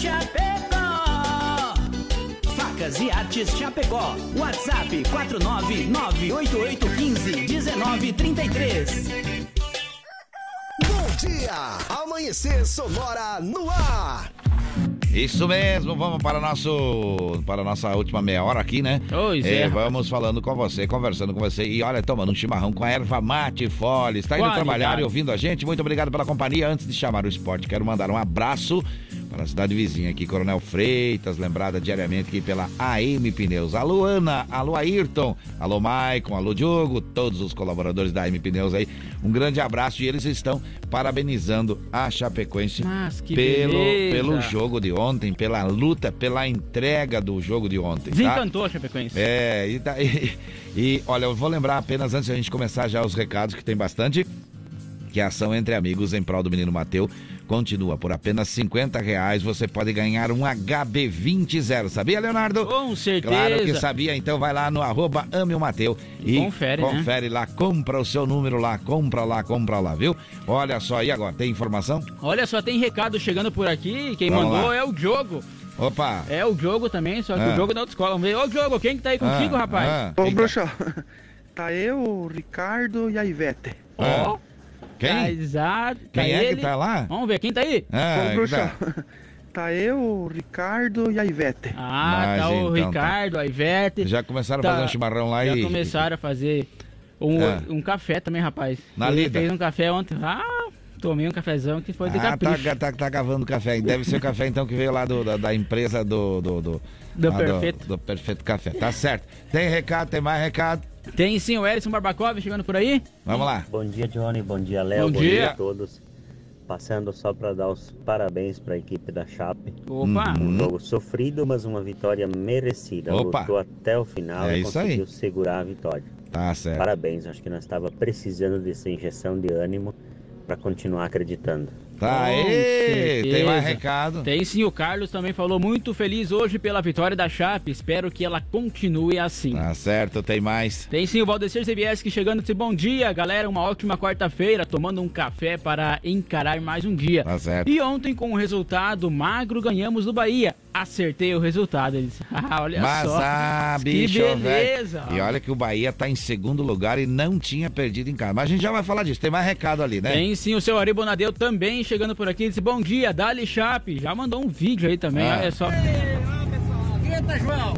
Chapecó. Facas e Artes Chapecó. WhatsApp 49988151933. Bom dia! Amanhecer Sonora no ar. Isso mesmo, vamos para nosso para a nossa última meia hora aqui, né? Pois é. Vamos falando com você, conversando com você e olha, tomando um chimarrão com a erva mate Fole. Está indo Qualidade. trabalhar e ouvindo a gente. Muito obrigado pela companhia. Antes de chamar o esporte, quero mandar um abraço para a cidade vizinha aqui, Coronel Freitas, lembrada diariamente aqui pela AM Pneus. Alô, Ana, alô, Ayrton, alô, Maicon, alô, Diogo, todos os colaboradores da AM Pneus aí. Um grande abraço e eles estão parabenizando a Chapecoense Mas que pelo, beleza. pelo jogo de ontem, pela luta, pela entrega do jogo de ontem. Tá? Desencantou a Chapecoense. É, e, tá- e- e, olha, eu vou lembrar apenas antes de a gente começar já os recados, que tem bastante, que a ação entre amigos em prol do menino Mateu continua. Por apenas 50 reais você pode ganhar um HB20 sabia, Leonardo? Com certeza. Claro que sabia, então vai lá no arroba ame o Mateu e Confere, né? confere lá, compra o seu número lá, compra lá, compra lá, viu? Olha só, e agora, tem informação? Olha só, tem recado chegando por aqui. Quem Vamos mandou lá. é o Diogo. Opa! É o Diogo também, só que Ah. o Diogo da autoescola. Vamos ver. Ô, Diogo, quem que tá aí contigo, Ah, rapaz? ah. Ô, bruxa, *laughs* tá eu, o Ricardo e a Ivete. Ah. Quem? Tá exato. Quem é que ele. tá lá? Vamos ver, quem tá aí? Ah, Ô, bruxa, tá. *laughs* Tá eu, o Ricardo e a Ivete. Ah, Mas tá o então, tá. Ricardo, a Ivete. Já começaram a Tá. fazer um chimarrão lá Já e. começaram a fazer um, É. um café também, rapaz. Na Ele lida. fez um café ontem. Ah, tomei um cafezão que foi de Ah, tá, capricho. tá, tá cavando café. Deve ser o café então que veio lá do, da, da empresa do. Do, do, Do Perfeito. Do, Perfeito Café. Tá certo. Tem recado, tem mais recado. Tem sim o Ellison Barbacov chegando por aí. Vamos lá. Bom dia, Johnny. Bom dia, Léo. Bom dia. a todos. Passando só para dar os parabéns para a equipe da Chape. Opa. Um jogo sofrido, mas uma vitória merecida. Opa. Lutou até o final É e isso aí. conseguiu segurar a vitória. Tá certo. Parabéns. Acho que nós estava precisando dessa injeção de ânimo para continuar acreditando. Tá aí. Tem mais recado. Tem sim, o Carlos também falou muito feliz hoje pela vitória da Chape. Espero que ela continue assim. Tá certo, tem mais. Tem sim o Valdecir CBS que chegando disse bom dia, galera. Uma ótima quarta-feira, tomando um café para encarar mais um dia. Tá certo. E ontem, com o resultado magro, ganhamos do Bahia. Acertei o resultado. Ele disse, *laughs* ah, olha Mas só. ah, que bicho, beleza. velho. E olha que o Bahia tá em segundo lugar e não tinha perdido em casa. Mas a gente já vai falar disso. Tem mais recado ali, né? Tem sim o seu Ari Bonadeu também chegando por aqui. Disse bom dia, Dali Chape. Já mandou um vídeo aí também, Ah. olha só. Grita, João!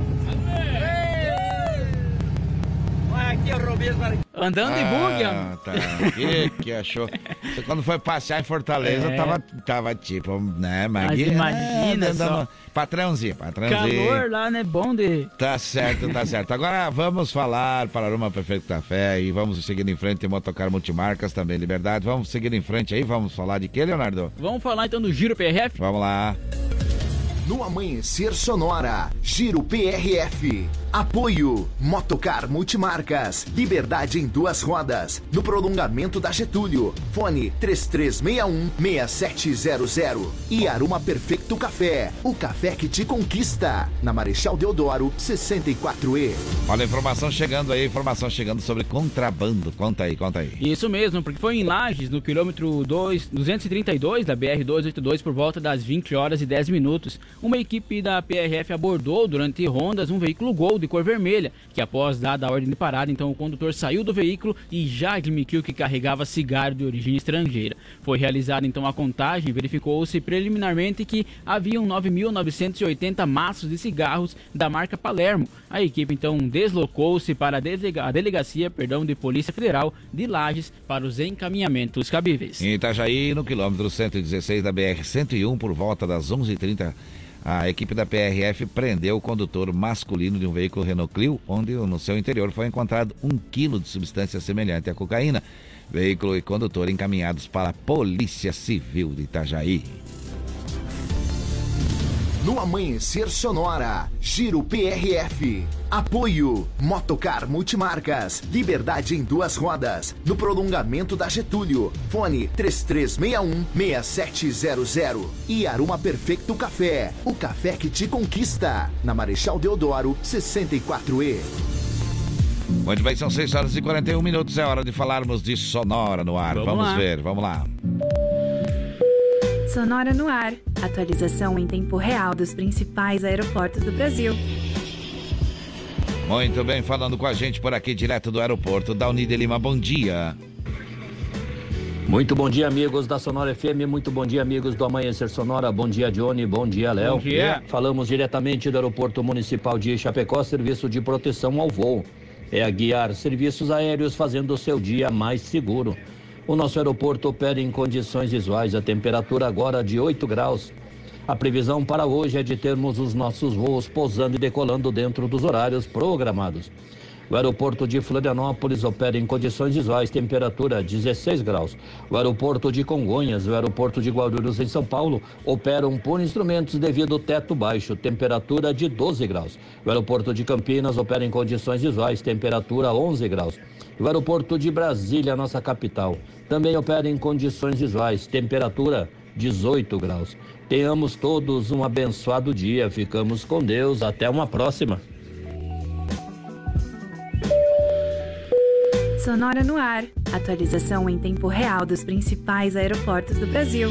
Aqui, o Robinho. Andando de bug, Ah, tá. Que que achou? Você quando foi passear em Fortaleza, É. tava, tava tipo, né, Mas Magui? imagina É, só. Patrãozinho, patrãozinho. Calor lá, né? Bom de. Tá certo, tá certo. Agora vamos falar para Aroma Perfeito Café e vamos seguir em frente. Tem Motocar Multimarcas também, Liberdade. Vamos seguir em frente aí, vamos falar de que, Leonardo? Vamos falar então do Giro PRF? Vamos lá. No Amanhecer Sonora, Giro PRF. Apoio Motocar Multimarcas. Liberdade em duas rodas. No prolongamento da Getúlio. Fone 3361-6700. E Aruma Perfeito Café. O café que te conquista. Na Marechal Deodoro, 64E. Olha a informação chegando aí, informação chegando sobre contrabando. Conta aí, conta aí. Isso mesmo, porque foi em Lages, no quilômetro 2, 232 da BR-282, por volta das 20 horas e 10 minutos. Uma equipe da PRF abordou durante rondas um veículo Gol de cor vermelha, que após dada a ordem de parada, então o condutor saiu do veículo e já admitiu que carregava cigarro de origem estrangeira. Foi realizada então a contagem e verificou-se preliminarmente que haviam 9.980 maços de cigarros da marca Palermo. A equipe então deslocou-se para a, delega- a delegacia perdão, de Polícia Federal de Lages para os encaminhamentos cabíveis. Em Itajaí, no quilômetro 116 da BR-101, por volta das 11h30, a equipe da PRF prendeu o condutor masculino de um veículo Renault Clio, onde no seu interior foi encontrado um quilo de substância semelhante à cocaína. Veículo e condutor encaminhados para a Polícia Civil de Itajaí. No Amanhecer Sonora, Giro PRF. Apoio Motocar Multimarcas. Liberdade em duas rodas. No prolongamento da Getúlio. Fone 3361-6700. E Aruma Perfeito Café. O café que te conquista. Na Marechal Deodoro, 64E. Muito bem, são 6 horas e 41 minutos. É hora de falarmos de Sonora no ar. Vamos Vamos, ver, vamos lá. Sonora no ar. Atualização em tempo real dos principais aeroportos do Brasil. Muito bem, falando com a gente por aqui, direto do aeroporto da Unide Lima. Bom dia. Muito bom dia, amigos da Sonora FM. Muito bom dia, amigos do Amanhecer Sonora. Bom dia, Johnny. Bom dia, Léo. Bom dia. Falamos diretamente do Aeroporto Municipal de Chapecó, serviço de proteção ao voo. É a guiar serviços aéreos fazendo o seu dia mais seguro. O nosso aeroporto opera em condições visuais. A temperatura agora de 8 graus. A previsão para hoje é de termos os nossos voos pousando e decolando dentro dos horários programados. O aeroporto de Florianópolis opera em condições visuais, temperatura 16 graus. O aeroporto de Congonhas, o aeroporto de Guarulhos em São Paulo operam por instrumentos devido ao teto baixo, temperatura de 12 graus. O aeroporto de Campinas opera em condições visuais, temperatura 11 graus. O aeroporto de Brasília, nossa capital, também opera em condições visuais, temperatura 18 graus. Tenhamos todos um abençoado dia. Ficamos com Deus. Até uma próxima. Sonora no ar. Atualização em tempo real dos principais aeroportos do Brasil.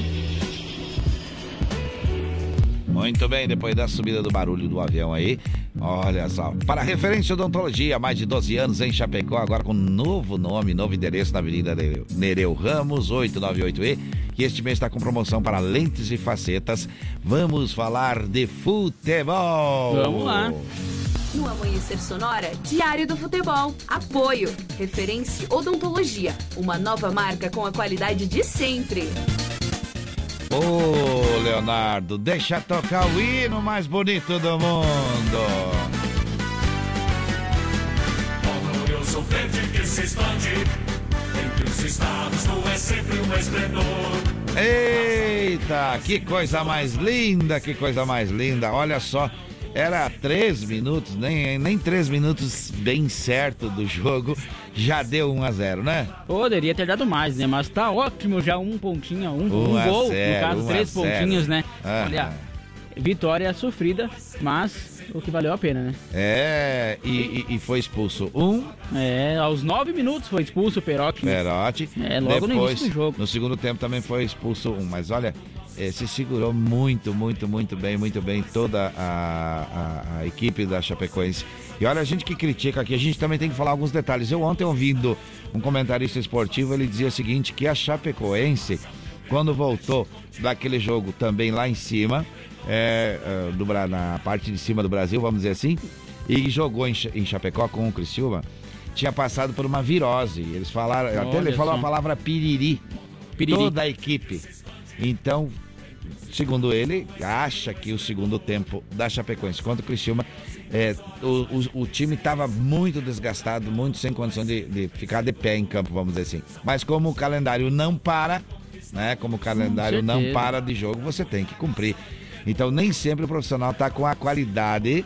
Muito bem, depois da subida do barulho do avião aí, olha só. Para referência odontologia, há mais de 12 anos em Chapecó, agora com novo nome, novo endereço na Avenida Nereu Ramos, 898E. que este mês está com promoção para lentes e facetas. Vamos falar de futebol. Vamos lá. No Amanhecer Sonora, Diário do Futebol. Apoio. Referência Odontologia. Uma nova marca com a qualidade de sempre. Ô, Leonardo, deixa tocar o hino mais bonito do mundo. verde que se expande entre os estados, tu é sempre um esplendor. Eita, que coisa mais linda, que coisa mais linda. Olha só, era três minutos, nem, nem três minutos bem certo do jogo, já deu 1 a 0 né? Poderia ter dado mais, né? Mas tá ótimo já, um pontinho, um, Um a gol, zero, no caso, três pontinhos, né? Aham. Olha, vitória sofrida, mas o que valeu a pena, né? É, e, e- e foi expulso um, É, aos nove minutos foi expulso o Perotti. Perotti. É, logo no Depois, início do jogo. No segundo tempo também foi expulso um. Mas olha, eh, se segurou muito, muito, muito bem, muito bem toda a, a- a equipe da Chapecoense. E olha, a gente que critica aqui, a gente também tem que falar alguns detalhes. Eu ontem ouvindo um comentarista esportivo, ele dizia o seguinte, que a Chapecoense, quando voltou daquele jogo também lá em cima, é, do, na parte de cima do Brasil, vamos dizer assim, e jogou em, em Chapecó com o Criciúma, tinha passado por uma virose. Eles falaram, até ele Olha falou só. a palavra piriri. Piriri. Toda a equipe. Então, segundo ele, acha que o segundo tempo da Chapecoense contra o Criciúma, é, o, o- o time estava muito desgastado, muito sem condição de, de ficar de pé em campo, vamos dizer assim. Mas como o calendário não para, né? Como o calendário não para de jogo, você tem que cumprir. Então nem sempre o profissional está com a qualidade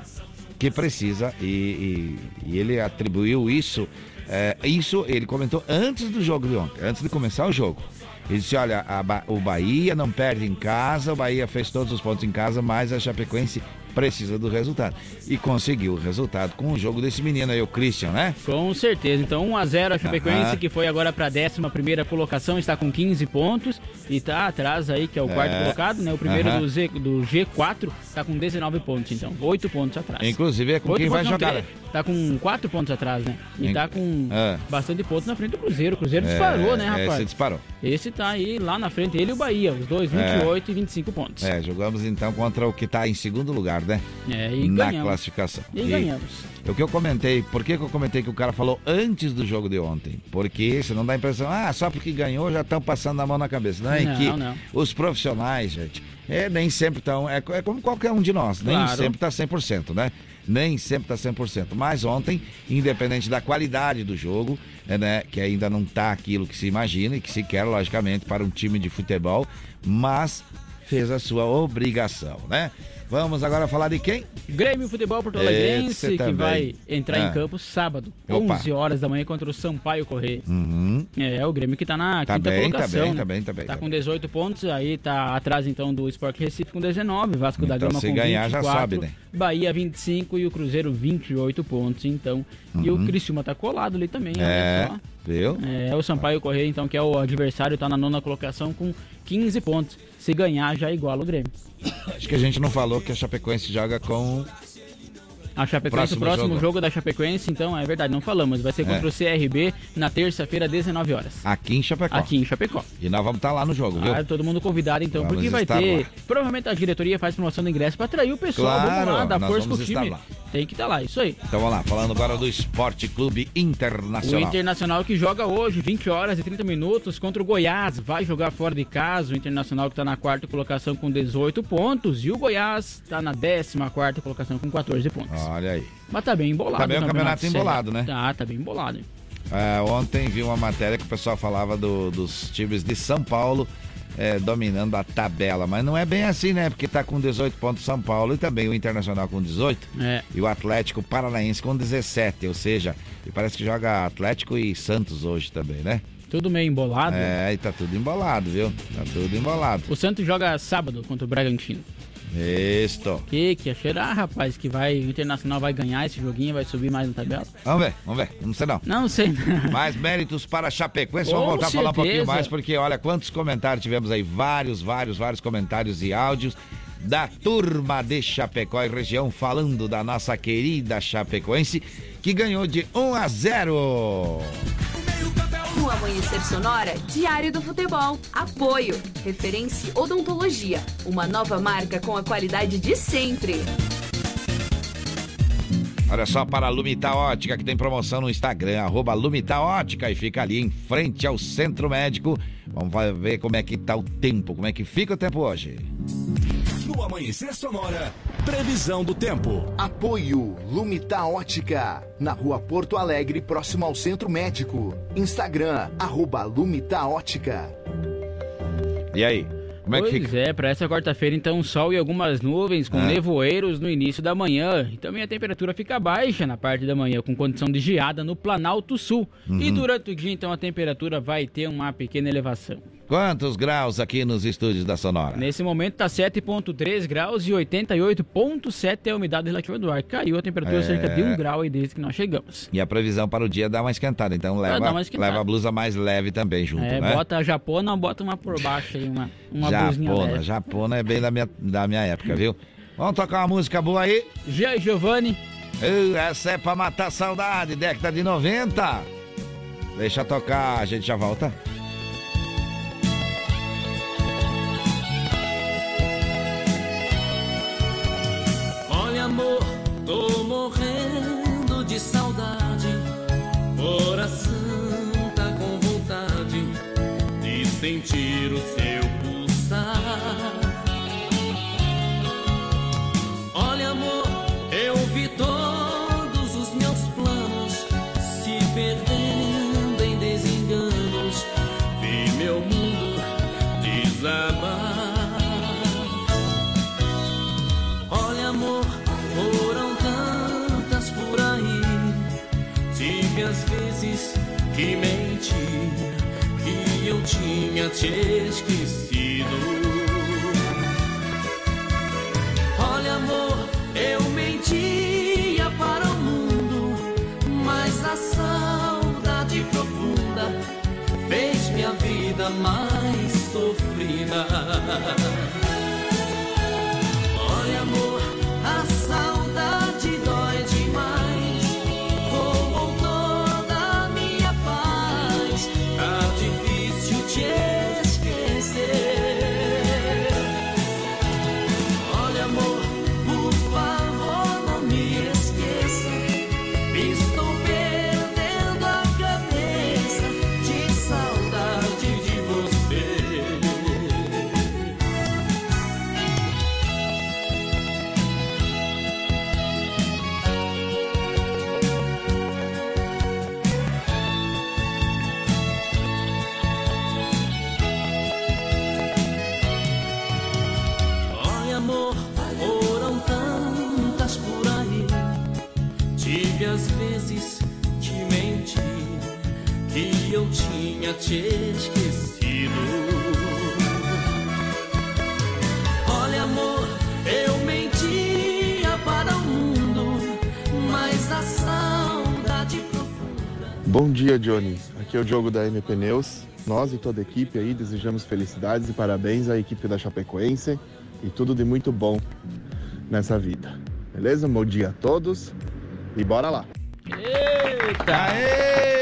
que precisa e, e- e ele atribuiu isso. é, isso ele comentou antes do jogo de ontem, antes de começar o jogo. Ele disse: olha, Ba- o Bahia não perde em casa, o Bahia fez todos os pontos em casa, mas a Chapecoense precisa do resultado. E conseguiu o resultado com o jogo desse menino aí, o Christian, né? Com certeza. Então 1x0 a Chapecoense, Aham. que foi agora para a 11 colocação, está com 15 pontos e tá atrás aí, que é o quarto É. colocado, né? O primeiro Aham. do, Z, do G4 tá com 19 pontos, então 8 pontos atrás. Inclusive é com quem vai jogar. três. Tá com 4 pontos atrás, né? E Em- tá com É. bastante pontos na frente do Cruzeiro. O Cruzeiro disparou, É, né, é, rapaz? você disparou. Esse tá aí lá na frente, ele e o Bahia, os dois, 28 e 25 pontos. É, jogamos então contra o que está em segundo lugar, né? É, e Na ganhamos. classificação. E ganhamos. O que eu comentei, por que, que eu comentei que o cara falou antes do jogo de ontem? Porque senão dá a impressão, ah, só porque ganhou já estão passando a mão na cabeça. Não, é Não, que não. os profissionais, gente, é, nem sempre estão, é, é como qualquer um de nós, nem Claro. sempre está 100%, né? Nem sempre está 100%. Mas ontem, independente da qualidade do jogo, é, né, que ainda não está aquilo que se imagina e que se quer, logicamente, para um time de futebol, mas fez a sua obrigação, né? Vamos agora falar de quem? Grêmio Futebol Porto Alegrense, que também. vai entrar Ah. em campo sábado, Opa. 11 horas da manhã contra o Sampaio Correia. Uhum. É, o Grêmio que tá na Tá quinta bem, tá colocação. bem, né? tá bem, tá bem, Tá tá com 18 pontos, aí tá atrás então do Sport Recife com 19, Vasco da Então, Gama se com ganhar, já 24, sobe, né? Bahia 25 e o Cruzeiro 28 pontos, então. E o Uhum. Criciúma tá colado ali também, É, olha só. Viu? É, o Sampaio Correia, então, que é o adversário, tá na nona colocação com 15 pontos. Se ganhar, já iguala o Grêmio. Acho que a gente não falou que a Chapecoense joga com. A Chapecoense, Próximo o próximo jogo. jogo. da Chapecoense, então, é verdade, não falamos. Vai ser contra É. o CRB na terça-feira, 19 horas. Aqui em Chapecó. Aqui em Chapecó. E nós vamos estar lá no jogo, viu? Ah, todo mundo convidado então, Vamos porque vai ter. lá. Provavelmente a diretoria faz promoção do ingresso pra atrair o pessoal. Claro, vamos lá, dar força pro time. lá. Tem que estar lá, isso aí. Então vamos lá, falando agora do Esporte Clube O Internacional. Internacional que joga hoje, 20 horas e 30 minutos, contra o Goiás. Vai jogar fora de casa. O Internacional que tá na quarta colocação com 18 pontos. E o Goiás tá na 14 quarta colocação com 14 pontos. Olha aí. Mas tá bem embolado. Tá bem o campeonato sério. embolado, né? Tá, tá bem embolado. É, ontem vi uma matéria que o pessoal falava do- dos times de São Paulo é, dominando a tabela, mas não é bem assim, né? Porque tá com 18 pontos São Paulo e também o Internacional com 18 É. e o Atlético Paranaense com 17, ou seja, e parece que joga Atlético e Santos hoje também, né? Tudo meio embolado. É, e tá tudo embolado, viu? Tá tudo embolado. O Santos joga sábado contra o Bragantino. Isto. Que que achei, ah, rapaz, que vai, o Internacional vai ganhar esse joguinho, vai subir mais na tabela. Vamos ver, vamos ver. Não sei não. Não sei. *laughs* Mais méritos para Chapecoense. Com Vamos voltar a falar um pouquinho certeza. mais, porque olha quantos comentários tivemos aí. Vários, vários, vários comentários e áudios da turma de Chapecó e região falando da nossa querida Chapecoense, que ganhou de 1 a 0. Amanhecer Sonora, Diário do Futebol. Apoio. Referência Odontologia. Uma nova marca com a qualidade de sempre. Olha só para a Lumita Ótica, que tem promoção no Instagram, arroba Lumita Ótica, e fica ali em frente ao Centro Médico. Vamos ver como é que tá o tempo, como é que fica o tempo hoje. No Amanhecer Sonora, previsão do tempo. Apoio Lumita Ótica, na rua Porto Alegre, próximo ao Centro Médico. Instagram, arroba Lumita Ótica. E aí? Como é pois que fica? é, para essa quarta-feira, então, sol e algumas nuvens com É. nevoeiros no início da manhã. E também a temperatura fica baixa na parte da manhã, com condição de geada no Planalto Sul. E Uhum. durante o dia, então, a temperatura vai ter uma pequena elevação. Quantos graus aqui nos estúdios da Sonora? Nesse momento tá 7.3 graus e 88.7 é a umidade relativa do ar. Caiu a temperatura É. cerca de 1 grau aí desde que nós chegamos. E a previsão para o dia dá uma esquentada, então leva, dar uma esquentada. leva a blusa mais leve também junto, é, né? bota a japona, bota uma por baixo aí, uma, uma blusinha Japona. Japona é bem da minha, da minha época, viu? Vamos tocar uma música boa aí? Gia Giovanni. Essa é pra matar saudade, década de 90. Deixa tocar, a gente já volta. Amor, tô morrendo de saudade. Coração tá com vontade de sentir o seu pulsar. Olha, amor, eu vi todos os meus planos se perdendo que menti, que eu tinha te esquecido. Olha, amor, eu mentia para o mundo, mas a saudade profunda fez minha vida mais sofrida. Te esquecido. Olha, amor, eu mentia para o mundo, mas a saudade Bom dia, Johnny. Aqui é o Diogo da M Pneus. Nós e toda a equipe aí desejamos felicidades e parabéns à equipe da Chapecoense e tudo de muito bom nessa vida. Beleza? Bom dia a todos e bora lá. Eita! Aê!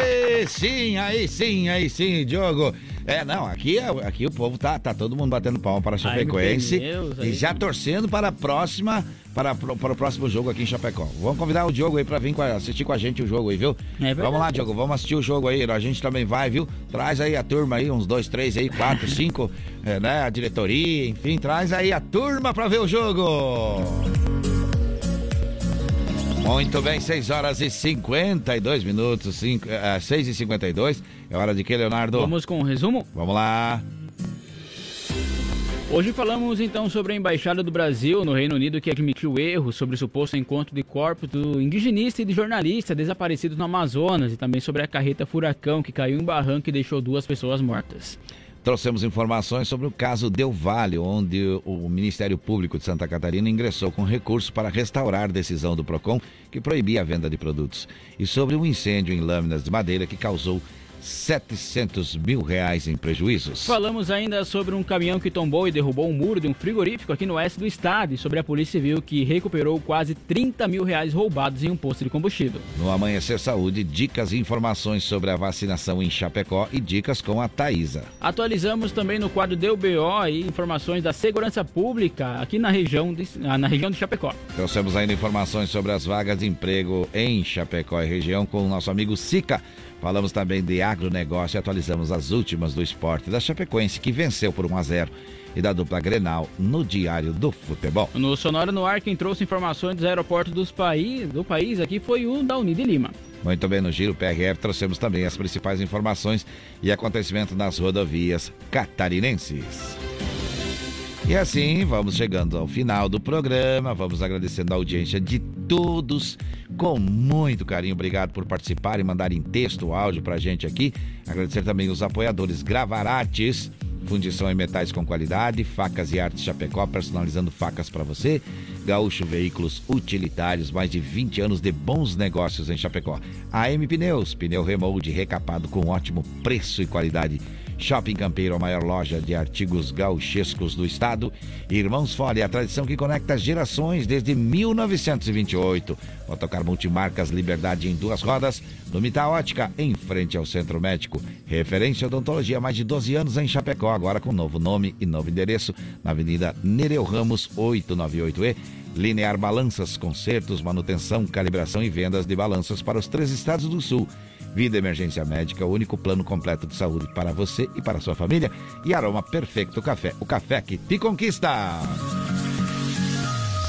Sim, aí sim, aí sim, Diogo. É, não, aqui, é- aqui o povo tá, tá todo mundo batendo palma para a Chapecoense Pneus, e já torcendo para a próxima, para, para o próximo jogo aqui em Chapecó. Vamos convidar o Diogo aí para vir assistir com a gente o jogo aí, viu? verdade. vamos lá, Diogo, vamos assistir o jogo aí. A gente também vai, viu? Traz aí a turma aí, uns dois, três aí, quatro, cinco, *laughs* é, né? A diretoria, enfim, traz aí a turma para ver o jogo. Muito bem, 6 horas e 52 minutos, 5, é, 6 e 52 É hora de que, Leonardo? Vamos com o resumo? Vamos lá. Hoje falamos então sobre a Embaixada do Brasil no Reino Unido que admitiu erros sobre o suposto encontro de corpos do indigenista e de jornalista desaparecidos no Amazonas e também sobre a carreta Furacão que caiu em barranco e deixou duas pessoas mortas. Trouxemos informações sobre o caso Del Valle, onde o Ministério Público de Santa Catarina ingressou com recurso para restaurar decisão do PROCON que proibia a venda de produtos. E sobre um incêndio em lâminas de madeira que causou 700 mil reais em prejuízos. Falamos ainda sobre um caminhão que tombou e derrubou um muro de um frigorífico aqui no oeste do estado e sobre a Polícia Civil que recuperou quase 30 mil reais roubados em um posto de combustível. No Amanhecer Saúde, dicas e informações sobre a vacinação em Chapecó e dicas com a Thaisa. Atualizamos também no quadro DBO e informações da segurança pública aqui na região de, na região de Chapecó. Trouxemos ainda informações sobre as vagas de emprego em Chapecó e região com o nosso amigo Sica. Falamos também de agronegócio e atualizamos as últimas do esporte da Chapecoense, que venceu por 1 a 0 e da dupla Grenal no Diário do Futebol. No Sonora no Ar, quem trouxe informações dos aeroportos dos país, do país aqui foi o da Unida Lima. Muito bem, no Giro PRF trouxemos também as principais informações e acontecimentos nas rodovias catarinenses. E assim, vamos chegando ao final do programa. Vamos agradecendo a audiência de todos com muito carinho. Obrigado por participar e mandarem texto, áudio pra gente aqui. Agradecer também os apoiadores Gravarates, fundição em metais com qualidade, facas e artes Chapecó, personalizando facas para você. Gaúcho Veículos Utilitários, mais de 20 anos de bons negócios em Chapecó. AM Pneus, pneu remold recapado com ótimo preço e qualidade. Shopping Campeiro, a maior loja de artigos gauchescos do estado. Irmãos Fole, a tradição que conecta gerações desde 1928. Motocar Multimarcas Liberdade em duas rodas. No Mita Ótica, em frente ao Centro Médico. Referência odontologia mais de 12 anos em Chapecó, agora com novo nome e novo endereço. Na Avenida Nereu Ramos, 898E. Linear Balanças, consertos, manutenção, calibração e vendas de balanças para os três estados do sul. Vida Emergência Médica, o único plano completo de saúde para você e para sua família. E Aroma Perfeito Café, o café que te conquista.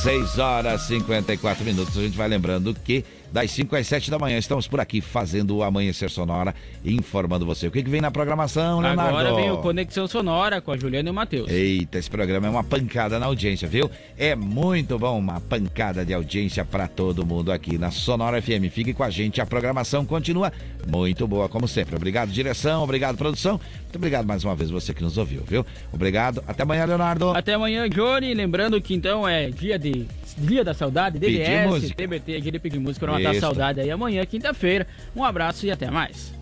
6 horas e 54 minutos. A gente vai lembrando que das 5 às 7 da manhã estamos por aqui fazendo o Amanhecer Sonora, informando você. O que, que vem na programação, Leonardo? Agora vem o Conexão Sonora com a Juliana e o Matheus. Eita, esse programa é uma pancada na audiência, viu? É muito bom, uma pancada de audiência para todo mundo aqui na Sonora FM. Fique com a gente, a programação continua muito boa, como sempre. Obrigado, direção, obrigado, produção. Muito obrigado mais uma vez você que nos ouviu, viu? Obrigado. Até amanhã, Leonardo. Até amanhã, Johnny. Lembrando que então é dia de Dia da Saudade, DDS, TBT, dia de pedir música para matar a saudade aí amanhã, quinta-feira. Um abraço e até mais.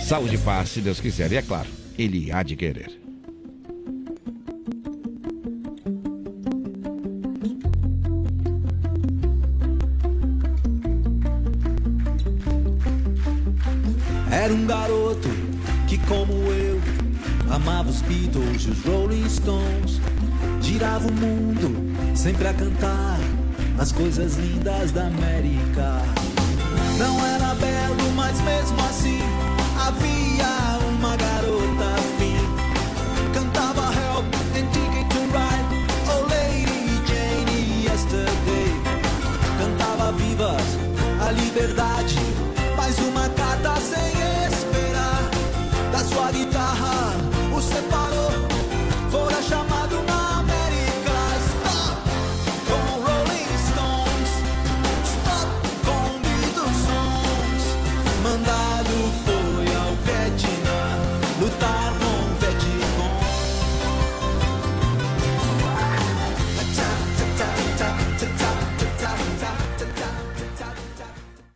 Saúde e paz, se Deus quiser. E é claro, Ele há de querer. Era um garoto que, como eu, amava os Beatles e os Rolling Stones. Girava o mundo sempre a cantar as coisas lindas da América. Não era belo, mas mesmo assim havia uma garota afim. Cantava Help and Ticket to Ride, Oh Lady Jane Yesterday. Cantava vivas a liberdade